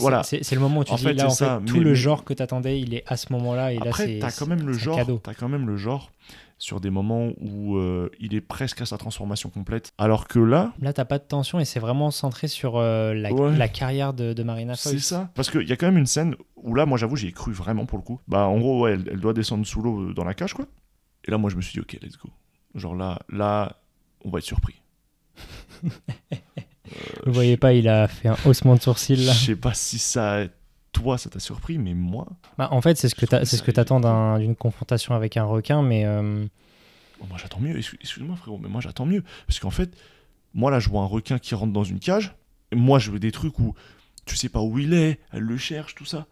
Voilà. C'est le moment où tu En dis, fait, là, en fait, tout mais- le mais- genre que t'attendais, il est à ce moment-là. Et là, Après, c'est t'as quand même le genre. T'as quand même le genre sur des moments où euh, il est presque à sa transformation complète. Alors que là, Là, t'as pas de tension et c'est vraiment centré sur euh, la, Ouais. la carrière de, de Marina c'est Foïs. ça. Parce qu'il y a quand même une scène où là, moi, j'avoue, j'y ai cru vraiment pour le coup. Bah, en gros, ouais, elle, elle doit descendre sous l'eau euh, dans la cage, quoi. Et là, moi, je me suis dit, ok, let's go. Genre là, là, on va être surpris. (laughs) Vous voyez pas, il a fait un haussement de sourcil là. Je sais pas si ça, toi, ça t'a surpris, mais moi, Bah, en fait, c'est ce que c'est ce que t'attends d'une confrontation avec un requin, mais euh, oh, moi, j'attends mieux. Excuse- Excuse-moi, frérot, mais moi, j'attends mieux. Parce qu'en fait, moi, là, je vois un requin qui rentre dans une cage. Et moi, je veux des trucs où tu sais pas où il est, elle le cherche, tout ça.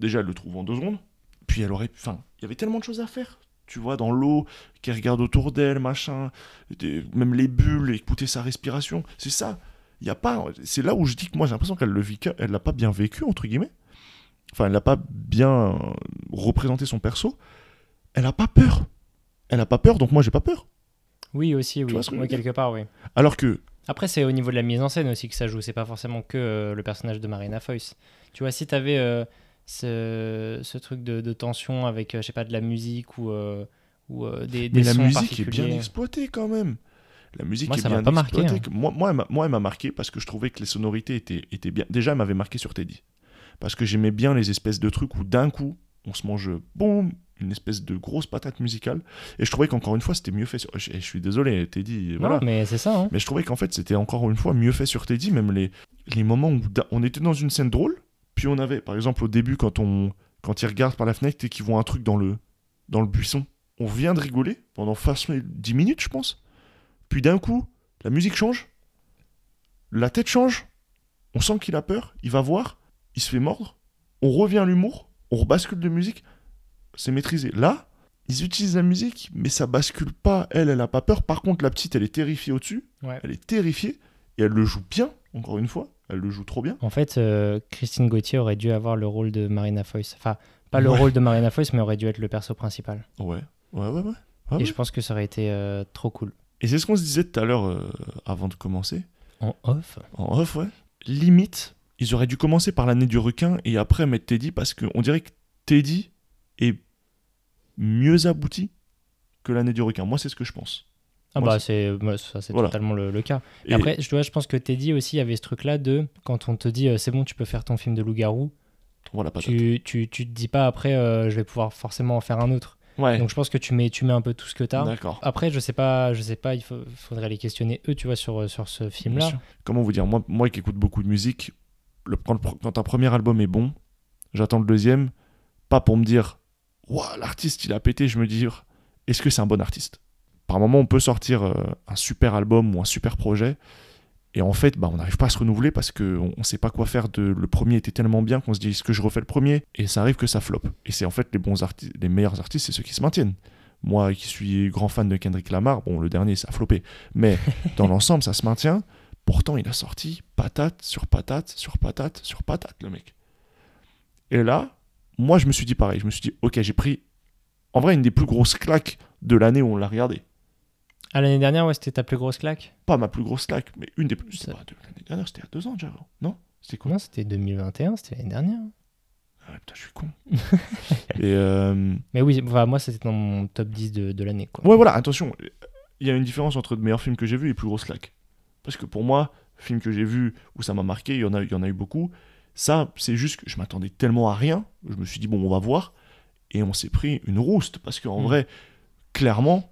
Déjà, elle le trouve en deux secondes. Puis elle aurait. Enfin, il y avait tellement de choses à faire. Tu vois, dans l'eau, qu'elle regarde autour d'elle, machin. des- Même les bulles, écouter sa respiration. C'est ça. Il y a pas. C'est là où je dis que moi, j'ai l'impression qu'elle le vit. que- Elle l'a pas bien vécu, entre guillemets. Enfin, elle n'a pas bien euh, représenté son perso. Elle a pas peur. Elle a pas peur, donc moi, j'ai pas peur. oui, aussi, oui. dire quelque part, oui. Alors que. Après, c'est au niveau de la mise en scène aussi que ça joue. C'est pas forcément que euh, le personnage de Marina Foïs. Tu vois, si t'avais euh, ce, ce truc de, de tension avec, euh, je sais pas, de la musique ou, euh, ou euh, des, des Mais la musique est bien exploitée quand même. La musique Moi, est ça bien pas marqué, exploitée. hein. Moi, moi, elle m'a- moi, elle m'a marqué parce que je trouvais que les sonorités étaient, étaient bien. Déjà, elle m'avait marqué sur Teddy. Parce que j'aimais bien les espèces de trucs où d'un coup, on se mange, boum, une espèce de grosse patate musicale. Et je trouvais qu'encore une fois, c'était mieux fait. Sur... Je, je suis désolé, Teddy. Non, Voilà. mais c'est ça. hein. Mais je trouvais qu'en fait, c'était encore une fois mieux fait sur Teddy, même les, les moments où on était dans une scène drôle, puis on avait, par exemple, au début, quand on quand ils regardent par la fenêtre et qu'ils voient un truc dans le, dans le buisson, on vient de rigoler pendant facilement 10 minutes, je pense. Puis d'un coup, la musique change, la tête change, on sent qu'il a peur, il va voir, il se fait mordre, on revient à l'humour, on rebascule de musique, c'est maîtrisé. Là, ils utilisent la musique, mais ça bascule pas. Elle, elle a pas peur. Par contre, la petite, elle est terrifiée au-dessus. Ouais. Elle est terrifiée. Et elle le joue bien, encore une fois. Elle le joue trop bien. En fait, euh, Christine Gauthier aurait dû avoir le rôle de Marina Foïs. Enfin, pas le Ouais. rôle de Marina Foïs, mais aurait dû être le perso principal. Ouais, ouais, ouais, ouais. Ah Et ouais. je pense que ça aurait été euh, trop cool. Et c'est ce qu'on se disait tout à l'heure euh, avant de commencer. En off En off, ouais. Limite, ils auraient dû commencer par l'année du requin et après mettre Teddy parce qu'on dirait que Teddy est mieux abouti que l'année du requin. Moi, c'est ce que je pense. Ah Moi, bah c'est moi, ça c'est Voilà. totalement le, le cas. Et, Et- après, je, dois, je pense que Teddy aussi avait ce truc-là de quand on te dit euh, c'est bon, tu peux faire ton film de loup-garou, Voilà, tu, tu, tu te dis pas après euh, je vais pouvoir forcément en faire un autre. Ouais, Donc je pense que tu mets, tu mets un peu tout ce que tu as. d'accord. Après, je sais pas, je sais pas, il faut- faudrait les questionner eux, tu vois, sur, sur ce film-là. sûr. Comment vous dire? Moi, moi qui écoute beaucoup de musique, le, quand, un premier album est bon, j'attends le deuxième, pas pour me dire Ouah, l'artiste il a pété, je me dis est-ce que c'est un bon artiste? Par moment, on peut sortir euh, un super album ou un super projet, et en fait, bah, on n'arrive pas à se renouveler parce qu'on ne sait pas quoi faire. De, le premier était tellement bien qu'on se dit est-ce que je refais le premier? Et ça arrive que ça floppe. Et c'est en fait les bons les meilleurs artistes, c'est ceux qui se maintiennent. Moi qui suis grand fan de Kendrick Lamar, bon, le dernier ça a floppé, mais (laughs) dans l'ensemble, ça se maintient. Pourtant, il a sorti patate sur patate sur patate sur patate, le mec. Et là, moi, je me suis dit pareil. Je me suis dit, ok, j'ai pris, en vrai, une des plus grosses claques de l'année où on l'a regardé. Ah, l'année dernière, ouais, c'était ta plus grosse claque? Pas ma plus grosse claque, mais une des plus. Ça- pas de l'année dernière, c'était il y a deux ans déjà. Non? C'était quoi? Non, c'était 2021, c'était l'année dernière. Ah, Putain, je suis con. (laughs) Et euh, Mais oui, enfin, moi, c'était dans mon top 10 de, de l'année, quoi. ouais, voilà, attention. Il y a une différence entre de meilleurs films que j'ai vus et plus grosses claques. Parce que pour moi, film que j'ai vu où ça m'a marqué, il y en a, il y en a eu beaucoup. Ça, c'est juste que je m'attendais tellement à rien. Je me suis dit, bon, on va voir. Et on s'est pris une rouste. Parce qu'en Mm. vrai, clairement,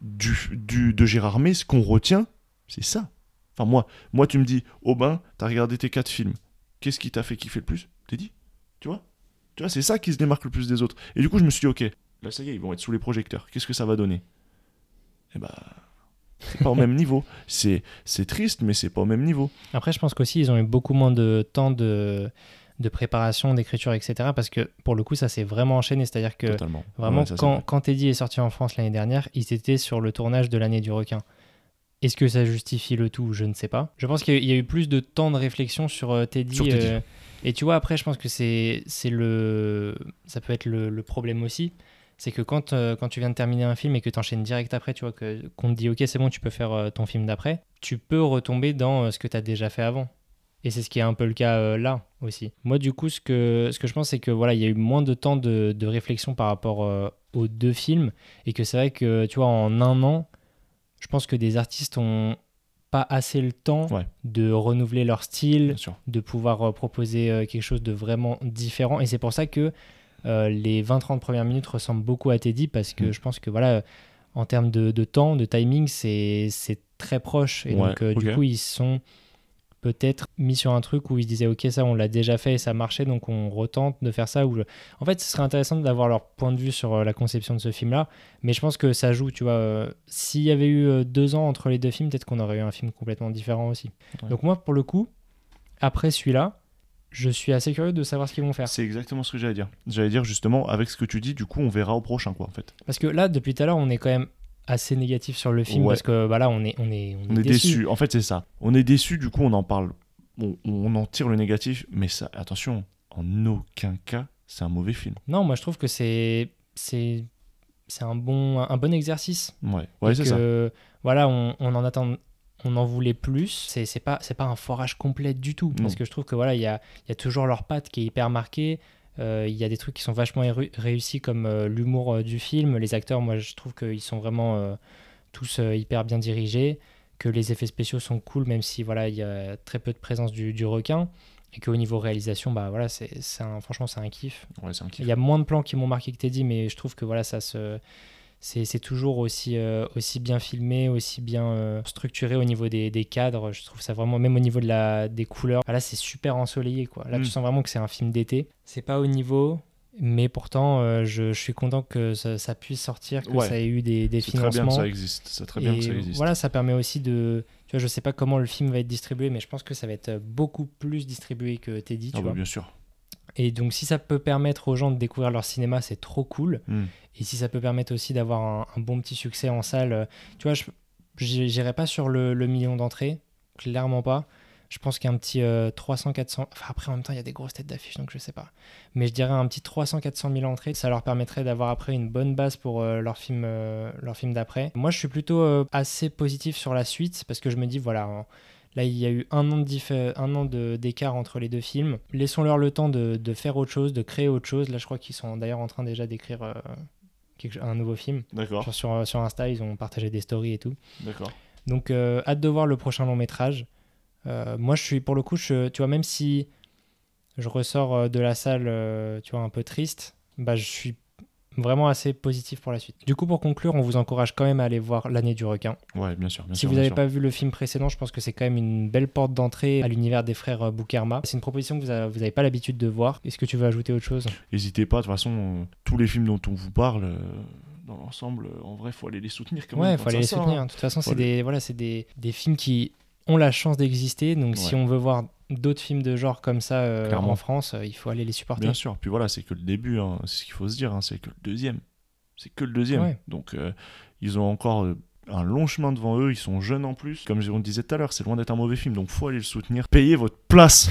du, du- de Gérard May, ce qu'on retient, c'est ça. Enfin, moi, moi, tu me dis, Aubin, t'as regardé tes quatre films. Qu'est-ce qui t'a fait kiffer le plus? T'es dit Tu vois? Tu vois, c'est ça qui se démarque le plus des autres. Et du coup, je me suis dit, ok, là, ça y est, ils vont être sous les projecteurs. Qu'est-ce que ça va donner? Eh bah. C'est pas au même niveau. C'est c'est triste, mais c'est pas au même niveau. Après, je pense qu'aussi, ils ont eu beaucoup moins de temps de, de préparation, d'écriture, etc. Parce que pour le coup, ça s'est vraiment enchaîné. C'est-à-dire que Totalement. vraiment, Ouais, ça, c'est quand, vrai. quand Teddy est sorti en France l'année dernière, ils étaient sur le tournage de l'année du requin. Est-ce que ça justifie le tout? Je ne sais pas. Je pense qu'il y a- eu plus de temps de réflexion sur euh, Teddy. Sur Teddy. euh, et tu vois, après, je pense que c'est c'est le. Ça peut être le, le problème aussi. C'est que quand, euh, quand tu viens de terminer un film et que tu enchaînes direct après, tu vois, que- qu'on te dit, OK, c'est bon, tu peux faire euh, ton film d'après, tu peux retomber dans euh, ce que tu as déjà fait avant. Et c'est ce qui est un peu le cas là aussi. Moi, du coup, ce que, ce que je pense, c'est que voilà, il y a eu moins de temps de, de réflexion par rapport aux deux films. Et que c'est vrai que, tu vois, en un an, je pense que des artistes ont pas assez le temps Ouais. de renouveler leur style, de pouvoir proposer quelque chose de vraiment différent. Et c'est pour ça que les 20-30 premières minutes ressemblent beaucoup à Teddy parce que Mm. je pense que voilà, en termes de, de temps, de timing, c'est très proche. Et Ouais, donc, euh, du coup, ils sont peut-être mis sur un truc où ils se disaient ok ça on l'a déjà fait et ça marchait donc on retente de faire ça ou je- en fait ce serait intéressant d'avoir leur point de vue sur euh, la conception de ce film là mais je pense que ça joue tu vois euh, s'il y avait eu euh, deux ans entre les deux films peut-être qu'on aurait eu un film complètement différent aussi Ouais. donc moi pour le coup après celui-là je suis assez curieux de savoir ce qu'ils vont faire C'est exactement ce que j'allais dire. J'allais dire justement, avec ce que tu dis, du coup, on verra au prochain, quoi, en fait. parce que là depuis tout à l'heure on est quand même assez négatif sur le film Ouais. parce que bah là on est on est On est déçu. En fait, c'est ça. On est déçu, du coup, on en parle. On, on en tire le négatif, mais ça, attention, en aucun cas, c'est un mauvais film. non moi je trouve que c'est c'est c'est un bon un bon exercice Ouais, ouais, c'est ça. Voilà, on, on en attend, on en voulait plus. C'est c'est pas c'est pas un forage complet du tout parce Non. que je trouve que voilà, il y a, il y a toujours leur patte qui est hyper marquée. Euh, Il y a des trucs qui sont vachement éru- réussis comme euh, l'humour euh, du film. Les acteurs, moi, je trouve qu'ils sont vraiment tous hyper bien dirigés. Que les effets spéciaux sont cool, même si voilà, il y a très peu de présence du, du requin. Et qu'au niveau réalisation, bah voilà, c'est c'est un, franchement, c'est un kiff. Ouais, c'est un kiff. Il y a moins de plans qui m'ont marqué que Teddy, mais je trouve que voilà, ça se. C'est c'est toujours aussi, euh, aussi bien filmé, aussi bien euh, structuré au niveau des, des cadres. Je trouve ça vraiment, même au niveau de la, des couleurs. Ah, Là, c'est super ensoleillé. Quoi. Là, Mm. tu sens vraiment que c'est un film d'été. C'est pas au niveau, mais pourtant, euh, je, je suis content que ça, ça puisse sortir, que Ouais. ça ait eu des, des C'est très bien que financements. ça existe. C'est très bien Et que ça existe. voilà, ça permet aussi de. Tu vois, je sais pas comment le film va être distribué, mais je pense que ça va être beaucoup plus distribué que Teddy. Tu Ah bah, vois. bien sûr. Et donc, si ça peut permettre aux gens de découvrir leur cinéma, c'est trop cool. Mm. Et si ça peut permettre aussi d'avoir un, un bon petit succès en salle, euh, tu vois, j'irai pas sur le, le million d'entrées, clairement pas. Je pense qu'un petit 300-400, enfin après en même temps il y a des grosses têtes d'affiche donc je sais pas. Mais je dirais un petit 300-400 000 entrées, ça leur permettrait d'avoir après une bonne base pour euh, leur film, euh, leur film d'après. Moi je suis plutôt euh, assez positif sur la suite parce que je me dis voilà, là il y a eu un an de un an de- d'écart entre les deux films. Laissons-leur le temps de, de faire autre chose, de créer autre chose. Là je crois qu'ils sont d'ailleurs en train déjà d'écrire euh, un nouveau film. D'accord. Sur, sur Insta, ils ont partagé des stories et tout. D'accord. Donc, euh, hâte de voir le prochain long métrage. Euh, moi, je suis, pour le coup, je, tu vois, même si je ressors de la salle, tu vois, un peu triste, bah, je suis vraiment assez positif pour la suite. Du coup, pour conclure, on vous encourage quand même à aller voir L'année du requin. Ouais, bien sûr. Bien si sûr, vous n'avez pas vu le film précédent, je pense que c'est quand même une belle porte d'entrée à l'univers des frères euh, Boukarma. C'est une proposition que vous n'avez pas l'habitude de voir. Est-ce que tu veux ajouter autre chose? N'hésitez pas, de toute façon, euh, tous les films dont on vous parle, euh, dans l'ensemble, en vrai, faut aller les soutenir quand Ouais, même. il quand faut aller les sort, soutenir. hein. De toute façon, c'est aller- des, voilà, des, des films qui ont la chance d'exister. Donc, si Ouais. on veut voir d'autres films de genre comme ça euh, en France, euh, il faut aller les supporter. Bien sûr. Puis voilà, c'est que le début, hein, c'est ce qu'il faut se dire, hein, c'est que le deuxième. C'est que le deuxième. Ouais. Donc, euh, ils ont encore un long chemin devant eux, ils sont jeunes en plus. Comme on disait tout à l'heure, c'est loin d'être un mauvais film, donc faut aller le soutenir. Payez votre place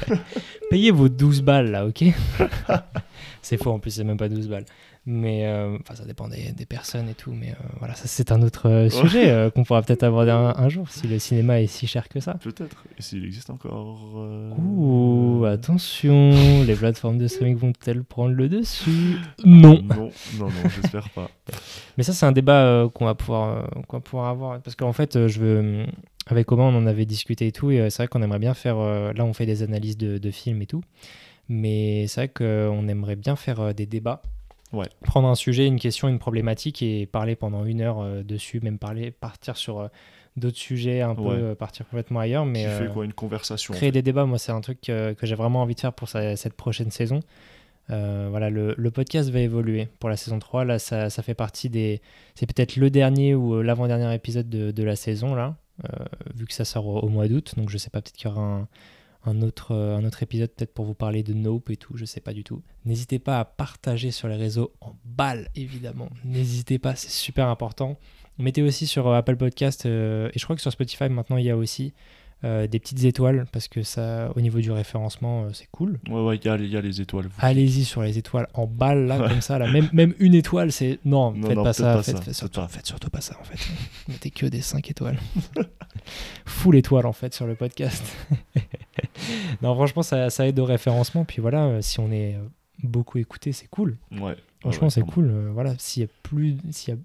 (laughs) Payez vos 12 balles là, ok? (laughs) C'est faux, en plus, c'est même pas 12 balles. Mais euh, enfin, ça dépend des, des personnes et tout. Mais euh, voilà, ça c'est un autre euh, sujet qu'on pourra peut-être aborder un, un jour si le cinéma est si cher que ça. Peut-être. Et s'il existe encore. Ouh, attention, (laughs) les plateformes de streaming vont-elles prendre le dessus? Non. Non, non, non, j'espère pas. (laughs) Mais ça, c'est un débat euh, qu'on va pouvoir, euh, qu'on va pouvoir avoir. Parce qu'en fait, euh, je veux, avec Oma, on en avait discuté et tout. Et c'est vrai qu'on aimerait bien faire. là, on fait des analyses de, de films et tout. Mais c'est vrai qu'on aimerait bien faire des débats. Ouais. Prendre un sujet, une question, une problématique et parler pendant une heure euh, dessus, même parler, partir sur euh, d'autres sujets, un peu euh, partir complètement ailleurs. Mais euh, fait quoi une conversation. créer des débats, moi, c'est un truc que j'ai vraiment envie de faire pour sa- cette prochaine saison. Voilà, le, le podcast va évoluer pour la saison 3. Là, ça, ça fait partie des. C'est peut-être le dernier ou l'avant-dernier épisode de, de la saison, là, vu que ça sort au, au mois d'août. Donc, je sais pas, peut-être qu'il y aura un, un autre, euh, un autre épisode, peut-être pour vous parler de Nope et tout, je sais pas du tout. N'hésitez pas à partager sur les réseaux en balle, évidemment. N'hésitez pas, c'est super important. Mettez aussi sur euh, Apple Podcast euh, et je crois que sur Spotify maintenant il y a aussi euh, des petites étoiles parce que ça, au niveau du référencement, euh, c'est cool. Ouais, ouais, il y y a les étoiles. Allez-y sur les étoiles en balle là, comme ça, là. Même, même une étoile, c'est non, Non, faites non, pas ça, pas faites, ça, faites peut-être surtout, pas. faites surtout pas ça en fait. (laughs) Mettez que des 5 étoiles. (laughs) Full étoile en fait sur le podcast. (laughs) non, franchement, ça, ça aide au référencement. Puis voilà, euh, si on est beaucoup écouté, c'est cool. Ouais. Franchement, ouais, c'est cool. voilà, s'il y a plus, s'il y a de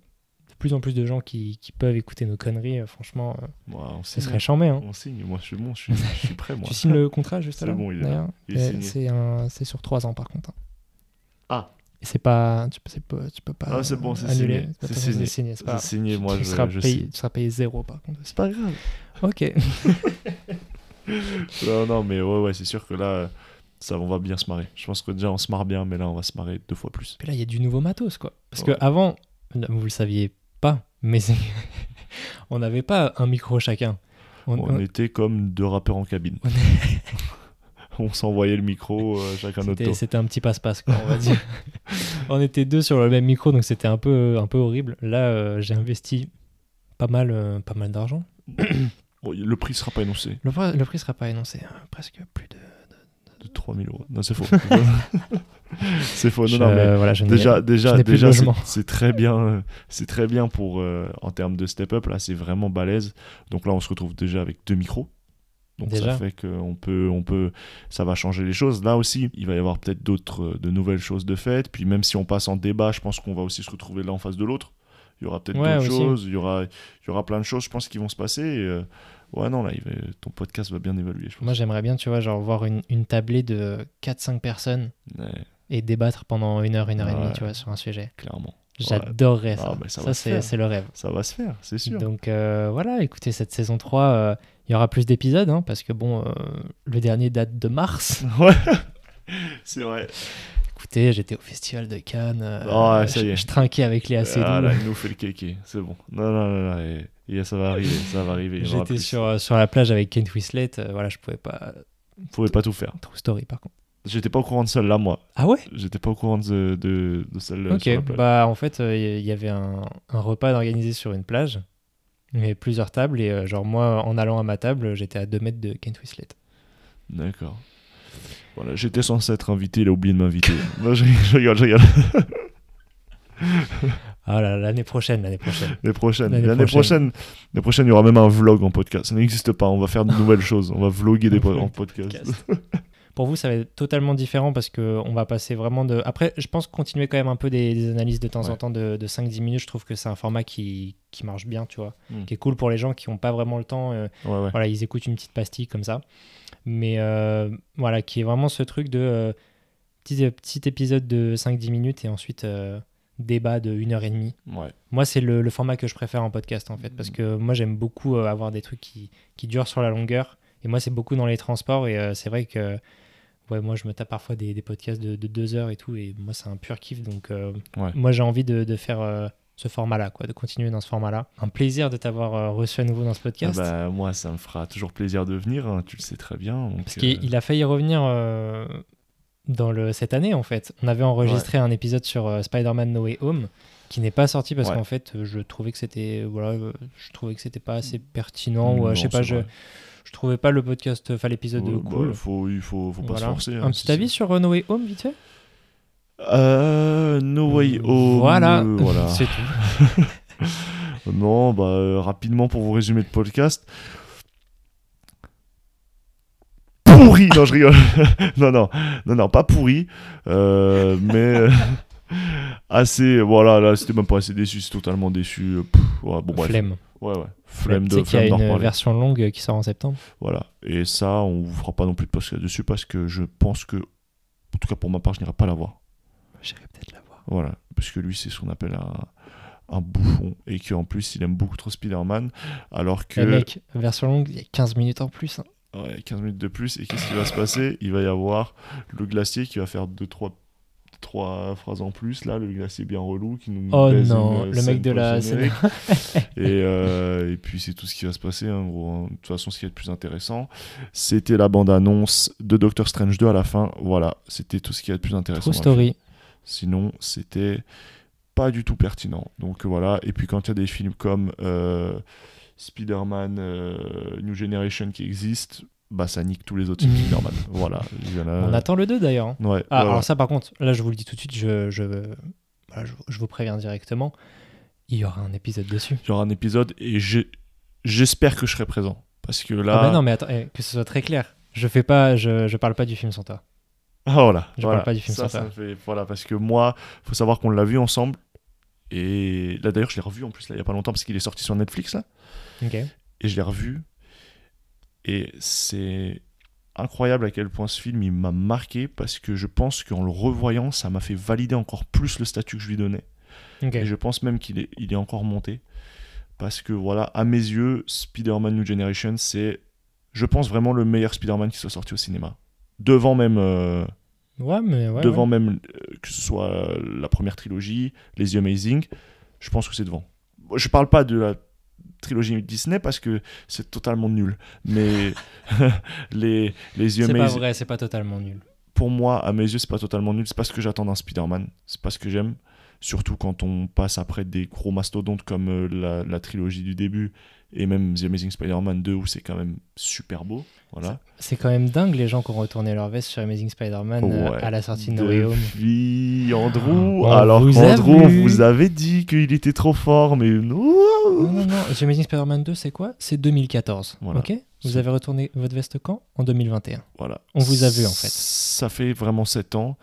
plus en plus de gens qui, qui peuvent écouter nos conneries, euh, franchement, euh, ce signe. serait chambé. Hein. On signe. Moi, je suis bon. Je suis, je suis prêt, (laughs) moi. Tu signes le contrat juste C'est là bon, Euh, signé. C'est sur 3 ans par contre. hein. Ah. C'est pas, tu peux, tu peux pas. Ah, c'est bon, c'est signé. C'est signé. C'est pas signé, moi, tu je, seras je payé, signe. tu seras payé zéro par contre. C'est pas grave. Ok. (laughs) Non, non, mais ouais, ouais, c'est sûr que là, ça, on va bien se marrer. Je pense que déjà, on se marre bien, mais là, on va se marrer deux fois plus. Puis là, il y a du nouveau matos quoi. Parce Ouais. que avant, vous le saviez pas, mais (laughs) on n'avait pas un micro chacun. On- On on- était comme deux rappeurs en cabine. On (laughs) s'envoyait le micro, euh, chacun notre tour. c'était un petit passe-passe, on va dire. (laughs) on était deux sur le même micro, donc c'était un peu, un peu horrible. Là, euh, j'ai investi pas mal, euh, pas mal d'argent. (coughs) Le prix sera pas énoncé. Le, prix- le prix sera pas énoncé, hein, presque plus de. De 3000 euros. Non, c'est faux. (laughs) c'est faux. Non, non, mais voilà, je n'ai- déjà, déjà, déjà, c'est- très bien. euh, C'est très bien pour euh, en termes de step up. Là, c'est vraiment balèze. Donc là, on se retrouve déjà avec deux micros. Donc Déjà. ça fait qu'on peut, on peut, ça va changer les choses. Là aussi, il va y avoir peut-être d'autres, euh, de nouvelles choses de faites. Puis même si on passe en débat, je pense qu'on va aussi se retrouver là en face de l'autre. Il y aura peut-être Ouais, d'autres aussi. choses. Il y aura, il y aura plein de choses, je pense, qui vont se passer. Et, euh, ouais, non, là, il va- ton podcast va bien évaluer, je pense. Moi, j'aimerais bien, tu vois, genre voir une, une tablée de 4-5 personnes Ouais, et débattre pendant une heure, une heure et demie, tu vois, sur un sujet. clairement. J'adorerais Ah, ça. bah, ça ça, c'est le rêve. Ça va se faire, c'est sûr. Donc euh, voilà, écoutez, cette saison 3, euh, il y aura plus d'épisodes, hein, parce que bon, euh, le dernier date de mars. (laughs) Ouais, c'est vrai. Écoutez, j'étais au festival de Cannes. Oh, ça y je, est. je trinquais avec Léa Seydoux. Ah, là, il nous fait le kéké, c'est bon. Non, non, non, non, et, et ça va arriver, ça va arriver. J'étais sur, euh, sur la plage avec Kent Whistlet. euh, voilà, je pouvais pas. Vous pouvez pas tout faire. True story, par contre. J'étais pas au courant de celle-là, moi. Ah ouais? J'étais pas au courant de, de, de celle-là. Ok, sur la plage. bah en fait, euh, il y avait un, un repas organisé sur une plage. Il y avait plusieurs tables et euh, genre moi, en allant à ma table, j'étais à 2 mètres de Kent Whistlet. D'accord. Voilà, j'étais censé être invité, il a oublié de m'inviter. Je, je rigole, je rigole. (laughs) Ah là, l'année prochaine, l'année prochaine. L'année prochaine. L'année prochaine. prochaine, l'année prochaine, il y aura même un vlog en podcast. Ça n'existe pas, on va faire de nouvelles choses. On va vloguer des po- en podcast. Pour vous, ça va être totalement différent parce que on va passer vraiment de. Après, je pense continuer quand même un peu des, des analyses de temps en temps de, de 5-10 minutes. Je trouve que c'est un format qui, qui marche bien, tu vois. Mm. Qui est cool pour les gens qui n'ont pas vraiment le temps. euh, Ouais, ouais. voilà, ils écoutent une petite pastille comme ça. Mais euh, voilà, qui est vraiment ce truc de euh, petit, petit épisode de 5-10 minutes et ensuite débat de 1h30. Ouais. Moi, c'est le, le format que je préfère en podcast en fait, parce que moi j'aime beaucoup euh, avoir des trucs qui, qui durent sur la longueur. Et moi, c'est beaucoup dans les transports et euh, c'est vrai que ouais, moi je me tape parfois des, des podcasts de, de deux heures et tout, et moi c'est un pur kiff. Donc euh, Ouais. moi j'ai envie de, de faire ce format-là, quoi, de continuer dans ce format-là. Un plaisir de t'avoir euh, reçu à nouveau dans ce podcast. Ah bah, moi, ça me fera toujours plaisir de venir, hein, tu le sais très bien. donc, Parce euh, qu'il il a failli revenir euh, dans le, cette année, en fait. On avait enregistré un épisode sur euh, Spider-Man No Way Home qui n'est pas sorti parce Ouais. qu'en fait, euh, je trouvais que c'était voilà, euh, je trouvais que c'était pas assez pertinent ou euh, non, je sais pas, je, je trouvais pas le podcast, enfin l'épisode Ouais, cool. bah, faut, il faut, faut pas Voilà. se forcer. Un hein, petit c'est- avis sur euh, No Way Home, vite fait? Euh, no way home. Voilà, euh, voilà. (laughs) c'est tout. (laughs) Non, bah, euh, rapidement pour vous résumer le podcast. Pourri Non, je rigole. (laughs) non, non, non, non, pas pourri. euh, mais, assez. Voilà, là, c'était même pas assez déçu, c'est totalement déçu. Pff, ouais, bon, bref. Flemme. Ouais, ouais. Flemme de qu'il y a flemme une version longue qui sort en septembre. Voilà. Et ça, on vous fera pas non plus de podcast dessus parce que je pense que, en tout cas pour ma part, je n'irai pas la voir. J'irai peut-être la voir. Voilà. Parce que lui, c'est ce qu'on appelle un, un bouffon. Et qu'en plus, il aime beaucoup trop Spider-Man. Alors que. Eh mec, version longue, il y a 15 minutes en plus. hein. Ouais, 15 minutes de plus. Et qu'est-ce qui va se passer? Il va y avoir le glacier qui va faire 2-3 trois phrases en plus. Là, le glacier bien relou qui nous. Oh non, le scène mec de la post-générique. et, euh, et puis c'est tout ce qui va se passer. hein, gros, hein. De toute façon, ce qui est le plus intéressant, c'était la bande-annonce de Doctor Strange 2 à la fin. Voilà, c'était tout ce qui est le plus intéressant. True story. Sinon, c'était pas du tout pertinent. Donc voilà. Et puis quand il y a des films comme euh, Spider-Man euh, New Generation qui existent, bah ça nique tous les autres films. Spider-Man. (laughs) Voilà. On attend le 2 d'ailleurs. hein. Ouais, Ah, ouais, alors ça par contre, là je vous le dis tout de suite, je, je, voilà, je, je vous préviens directement, il y aura un épisode dessus. Il y aura un épisode et j'espère que je serai présent. Parce que là. Ah bah non mais attends, eh, que ce soit très clair. Je fais pas, je, je parle pas du film sans toi. Ah, voilà. Je voilà. parle pas du film ça, sans ça toi. fait- Voilà, parce que moi, faut savoir qu'on l'a vu ensemble. Et là d'ailleurs, je l'ai revu en plus là, il y a pas longtemps parce qu'il est sorti sur Netflix là. Et je l'ai revu. Et c'est incroyable à quel point ce film il m'a marqué parce que je pense qu'en le revoyant ça m'a fait valider encore plus le statut que je lui donnais. Et je pense même qu'il est, il est encore monté. Parce que voilà à mes yeux Spider-Man New Generation c'est je pense vraiment le meilleur Spider-Man qui soit sorti au cinéma. Devant même euh, Ouais mais ouais. devant ouais. même euh, que ce soit la première trilogie, Les Yeux Amazing, je pense que c'est devant. Je parle pas de la trilogie Disney parce que c'est totalement nul, mais (laughs) les, les Yeux C'est pas Amazing, vrai, c'est pas totalement nul. pour moi, à mes yeux, c'est pas totalement nul. C'est pas ce que j'attends d'un Spider-Man, c'est pas ce que j'aime. Surtout quand on passe après des gros mastodontes comme euh, la, la trilogie du début et même The Amazing Spider-Man 2 où c'est quand même super beau. Voilà. C'est quand même dingue les gens qui ont retourné leur veste sur Amazing Spider-Man euh, Ouais. à la sortie de No Way Home. Depuis Andrew, alors vous a qu'Andrew, on vu. vous avait dit qu'il était trop fort, mais non. Non, non, non. The Amazing Spider-Man 2, c'est quoi? C'est 2014. Voilà. Ok? Vous avez retourné votre veste quand? En 2021. Voilà. On vous a vu, en fait. Ça fait vraiment 7 ans.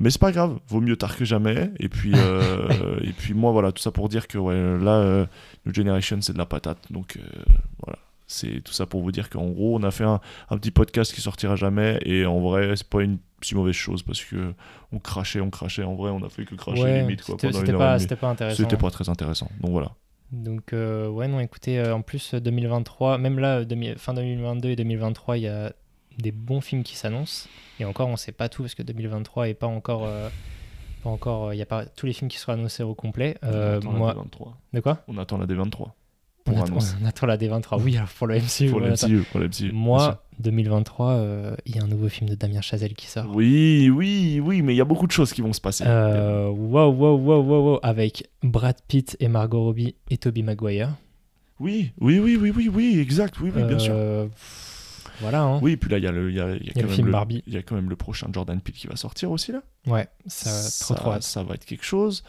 Mais c'est pas grave, vaut mieux tard que jamais. Et puis, euh, (laughs) et puis moi, voilà, tout ça pour dire que ouais, là, euh, New Generation, c'est de la patate. Donc euh, voilà, c'est tout ça pour vous dire qu'en gros, on a fait un, un petit podcast qui sortira jamais. Et en vrai, c'est pas une si mauvaise chose parce que on crachait, on crachait. En vrai, on a fait que cracher Ouais, limite quoi, c'était pas, demie. c'était pas intéressant. C'était pas très intéressant. Donc voilà. Donc, euh, ouais, non, écoutez, en plus, euh, 2023, même là, demi- fin 2022 et 2023, il y a des bons films qui s'annoncent. Et encore, on sait pas tout parce que 2023 est pas encore. euh, pas encore, euh, il y a pas tous les films qui seront annoncés au complet. Euh, on attend moi, la D23. de quoi? On attend la D23 on pour attend, on attend la D23. Oui, alors pour le MCU. Pour le. MCU, pour le MCU, sûr. Moi, 2023, euh, il y a un nouveau film de Damien Chazelle qui sort. Oui, oui, oui, mais il y a beaucoup de choses qui vont se passer. Euh, wow, wow, wow, wow, wow, avec Brad Pitt et Margot Robbie et Tobey Maguire. Oui, oui, oui, oui, oui, oui, exact, oui, oui, bien sûr. Euh, pff, Voilà, hein. Oui, puis là, il y a le, il y a, il y a Il y a quand le même film le- Barbie. Il y a quand même le prochain Jordan Peele qui va sortir aussi, là. Ouais, ça, trop trop hâte. ça va être quelque chose.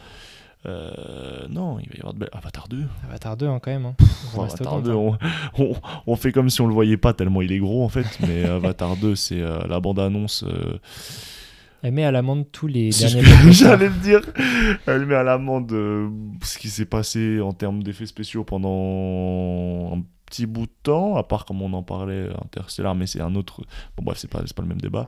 Euh, non, il va y avoir de. Avatar 2. Avatar 2 hein, quand même. Hein. Gros Avatar mastodonte, 2, hein. on, on, on fait comme si on le voyait pas tellement il est gros en fait, mais (laughs) Avatar 2, c'est euh, la bande-annonce. euh, Elle met à l'amende tous les derniers (laughs) j'allais le dire. Elle met à l'amende ce qui s'est passé en termes d'effets spéciaux pendant un petit bout de temps, à part comme on en parlait Interstellar, mais c'est un autre. Bon, bref, c'est pas, pas le même débat.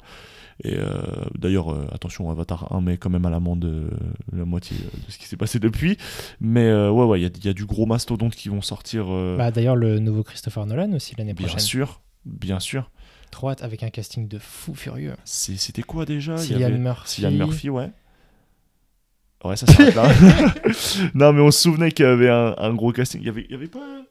Et euh, d'ailleurs, euh, attention, Avatar 1 met quand même à l'amende euh, la moitié euh, de ce qui s'est passé depuis. Mais euh, ouais, ouais, il y y a du gros mastodonte qui vont sortir. euh, Bah, D'ailleurs, le nouveau Christopher Nolan aussi l'année bien prochaine. sûr, bien sûr. Trop hâte avec un casting de fou furieux. C'était quoi déjà? Cillian avait- Murphy. Cillian Murphy, ouais. Ouais, ça s'arrête là. (laughs) (laughs) non, mais on se souvenait qu'il y avait un, un gros casting. Il y avait, il y avait pas.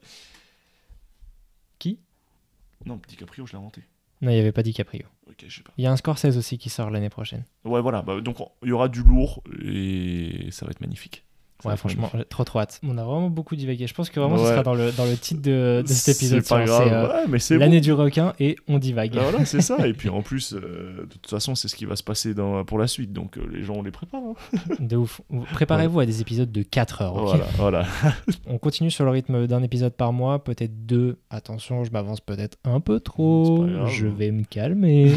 Non, DiCaprio, je l'ai inventé. Non, il n'y avait pas DiCaprio. Ok, je sais pas. Il y a un Scorsese aussi qui sort l'année prochaine. Ouais, voilà. Bah, donc, il y aura du lourd et ça va être magnifique. Ouais, franchement, j'ai trop trop hâte. On a vraiment beaucoup divagué. Je pense que vraiment ce sera dans le, dans le titre de, de cet épisode. C'est pas grave. euh, ouais, c'est L'année bon. du requin et on divague. Ah, voilà, c'est ça. (laughs) Et puis en plus, euh, de toute façon, c'est ce qui va se passer dans, pour la suite. Donc euh, les gens, on les prépare. hein. (laughs) De ouf. Préparez-vous à des épisodes de 4 heures. ok Voilà, voilà. (laughs) On continue sur le rythme d'un épisode par mois, peut-être deux. Attention, je m'avance peut-être un peu trop. grave. Je vais me calmer.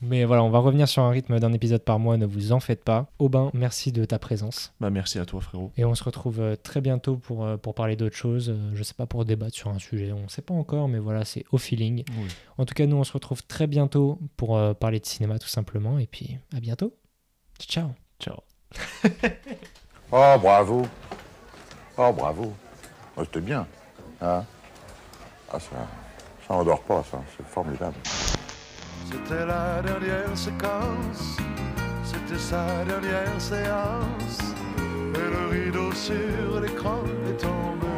Mais voilà, on va revenir sur un rythme d'un épisode par mois, ne vous en faites pas. Aubin, merci de ta présence. Bah, merci à toi, frérot. Et on se retrouve euh, très bientôt pour, euh, pour parler d'autres choses. Euh, Je sais pas, pour débattre sur un sujet, on sait pas encore, mais voilà, c'est au feeling. Oui. En tout cas, nous, on se retrouve très bientôt pour euh, parler de cinéma, tout simplement. Et puis, à bientôt. Ciao. Ciao. (laughs) Oh, bravo. Oh, bravo. Oh, C'était bien. Hein ah, ça, ça endort pas, ça. C'est formidable. C'était la dernière séquence, c'était sa dernière séance. Le rideau sur l'écran est tombé.